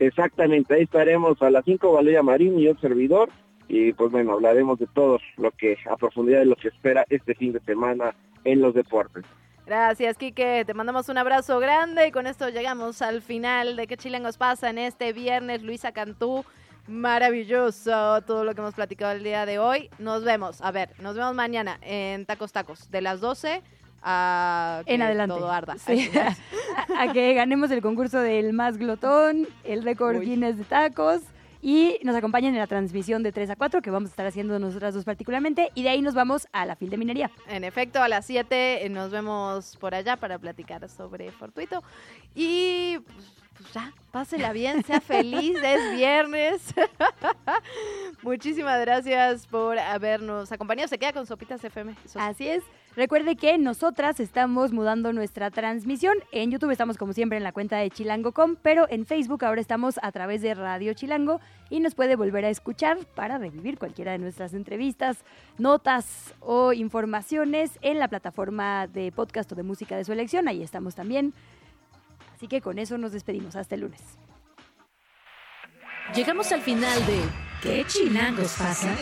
Exactamente, ahí estaremos a las 5 Valeria Marín y yo servidor. Y pues bueno, hablaremos de todo lo que, a profundidad de lo que espera este fin de semana en los deportes. Gracias, Quique. Te mandamos un abrazo grande y con esto llegamos al final de qué chilengos pasa en este viernes. Luisa Cantú, Maravilloso todo lo que hemos platicado el día de hoy. Nos vemos, a ver, nos vemos mañana en Tacos Tacos, de las 12 a que En adelante. todo arda. Sí. a, a que ganemos el concurso del más glotón, el récord. Guinness de tacos y nos acompañen en la transmisión de 3 a 4 que vamos a estar haciendo nosotras dos particularmente y de ahí nos vamos a la fil de minería. En efecto, a las 7 nos vemos por allá para platicar sobre Fortuito. Y pues, ya, pásela bien, sea feliz, es viernes. Muchísimas gracias por habernos acompañado. Se queda con Sopitas FM. Así es. Recuerde que nosotras estamos mudando nuestra transmisión. En YouTube estamos como siempre en la cuenta de chilango.com, pero en Facebook ahora estamos a través de Radio Chilango y nos puede volver a escuchar para revivir cualquiera de nuestras entrevistas, notas o informaciones en la plataforma de podcast o de música de su elección. Ahí estamos también. Así que con eso nos despedimos. Hasta el lunes. Llegamos al final de ¿Qué chilangos pasa?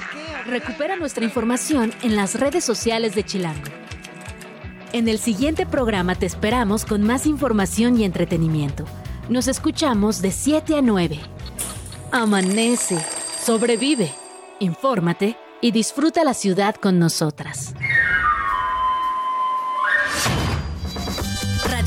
Recupera nuestra información en las redes sociales de Chilango. En el siguiente programa te esperamos con más información y entretenimiento. Nos escuchamos de 7 a 9. Amanece, sobrevive, infórmate y disfruta la ciudad con nosotras.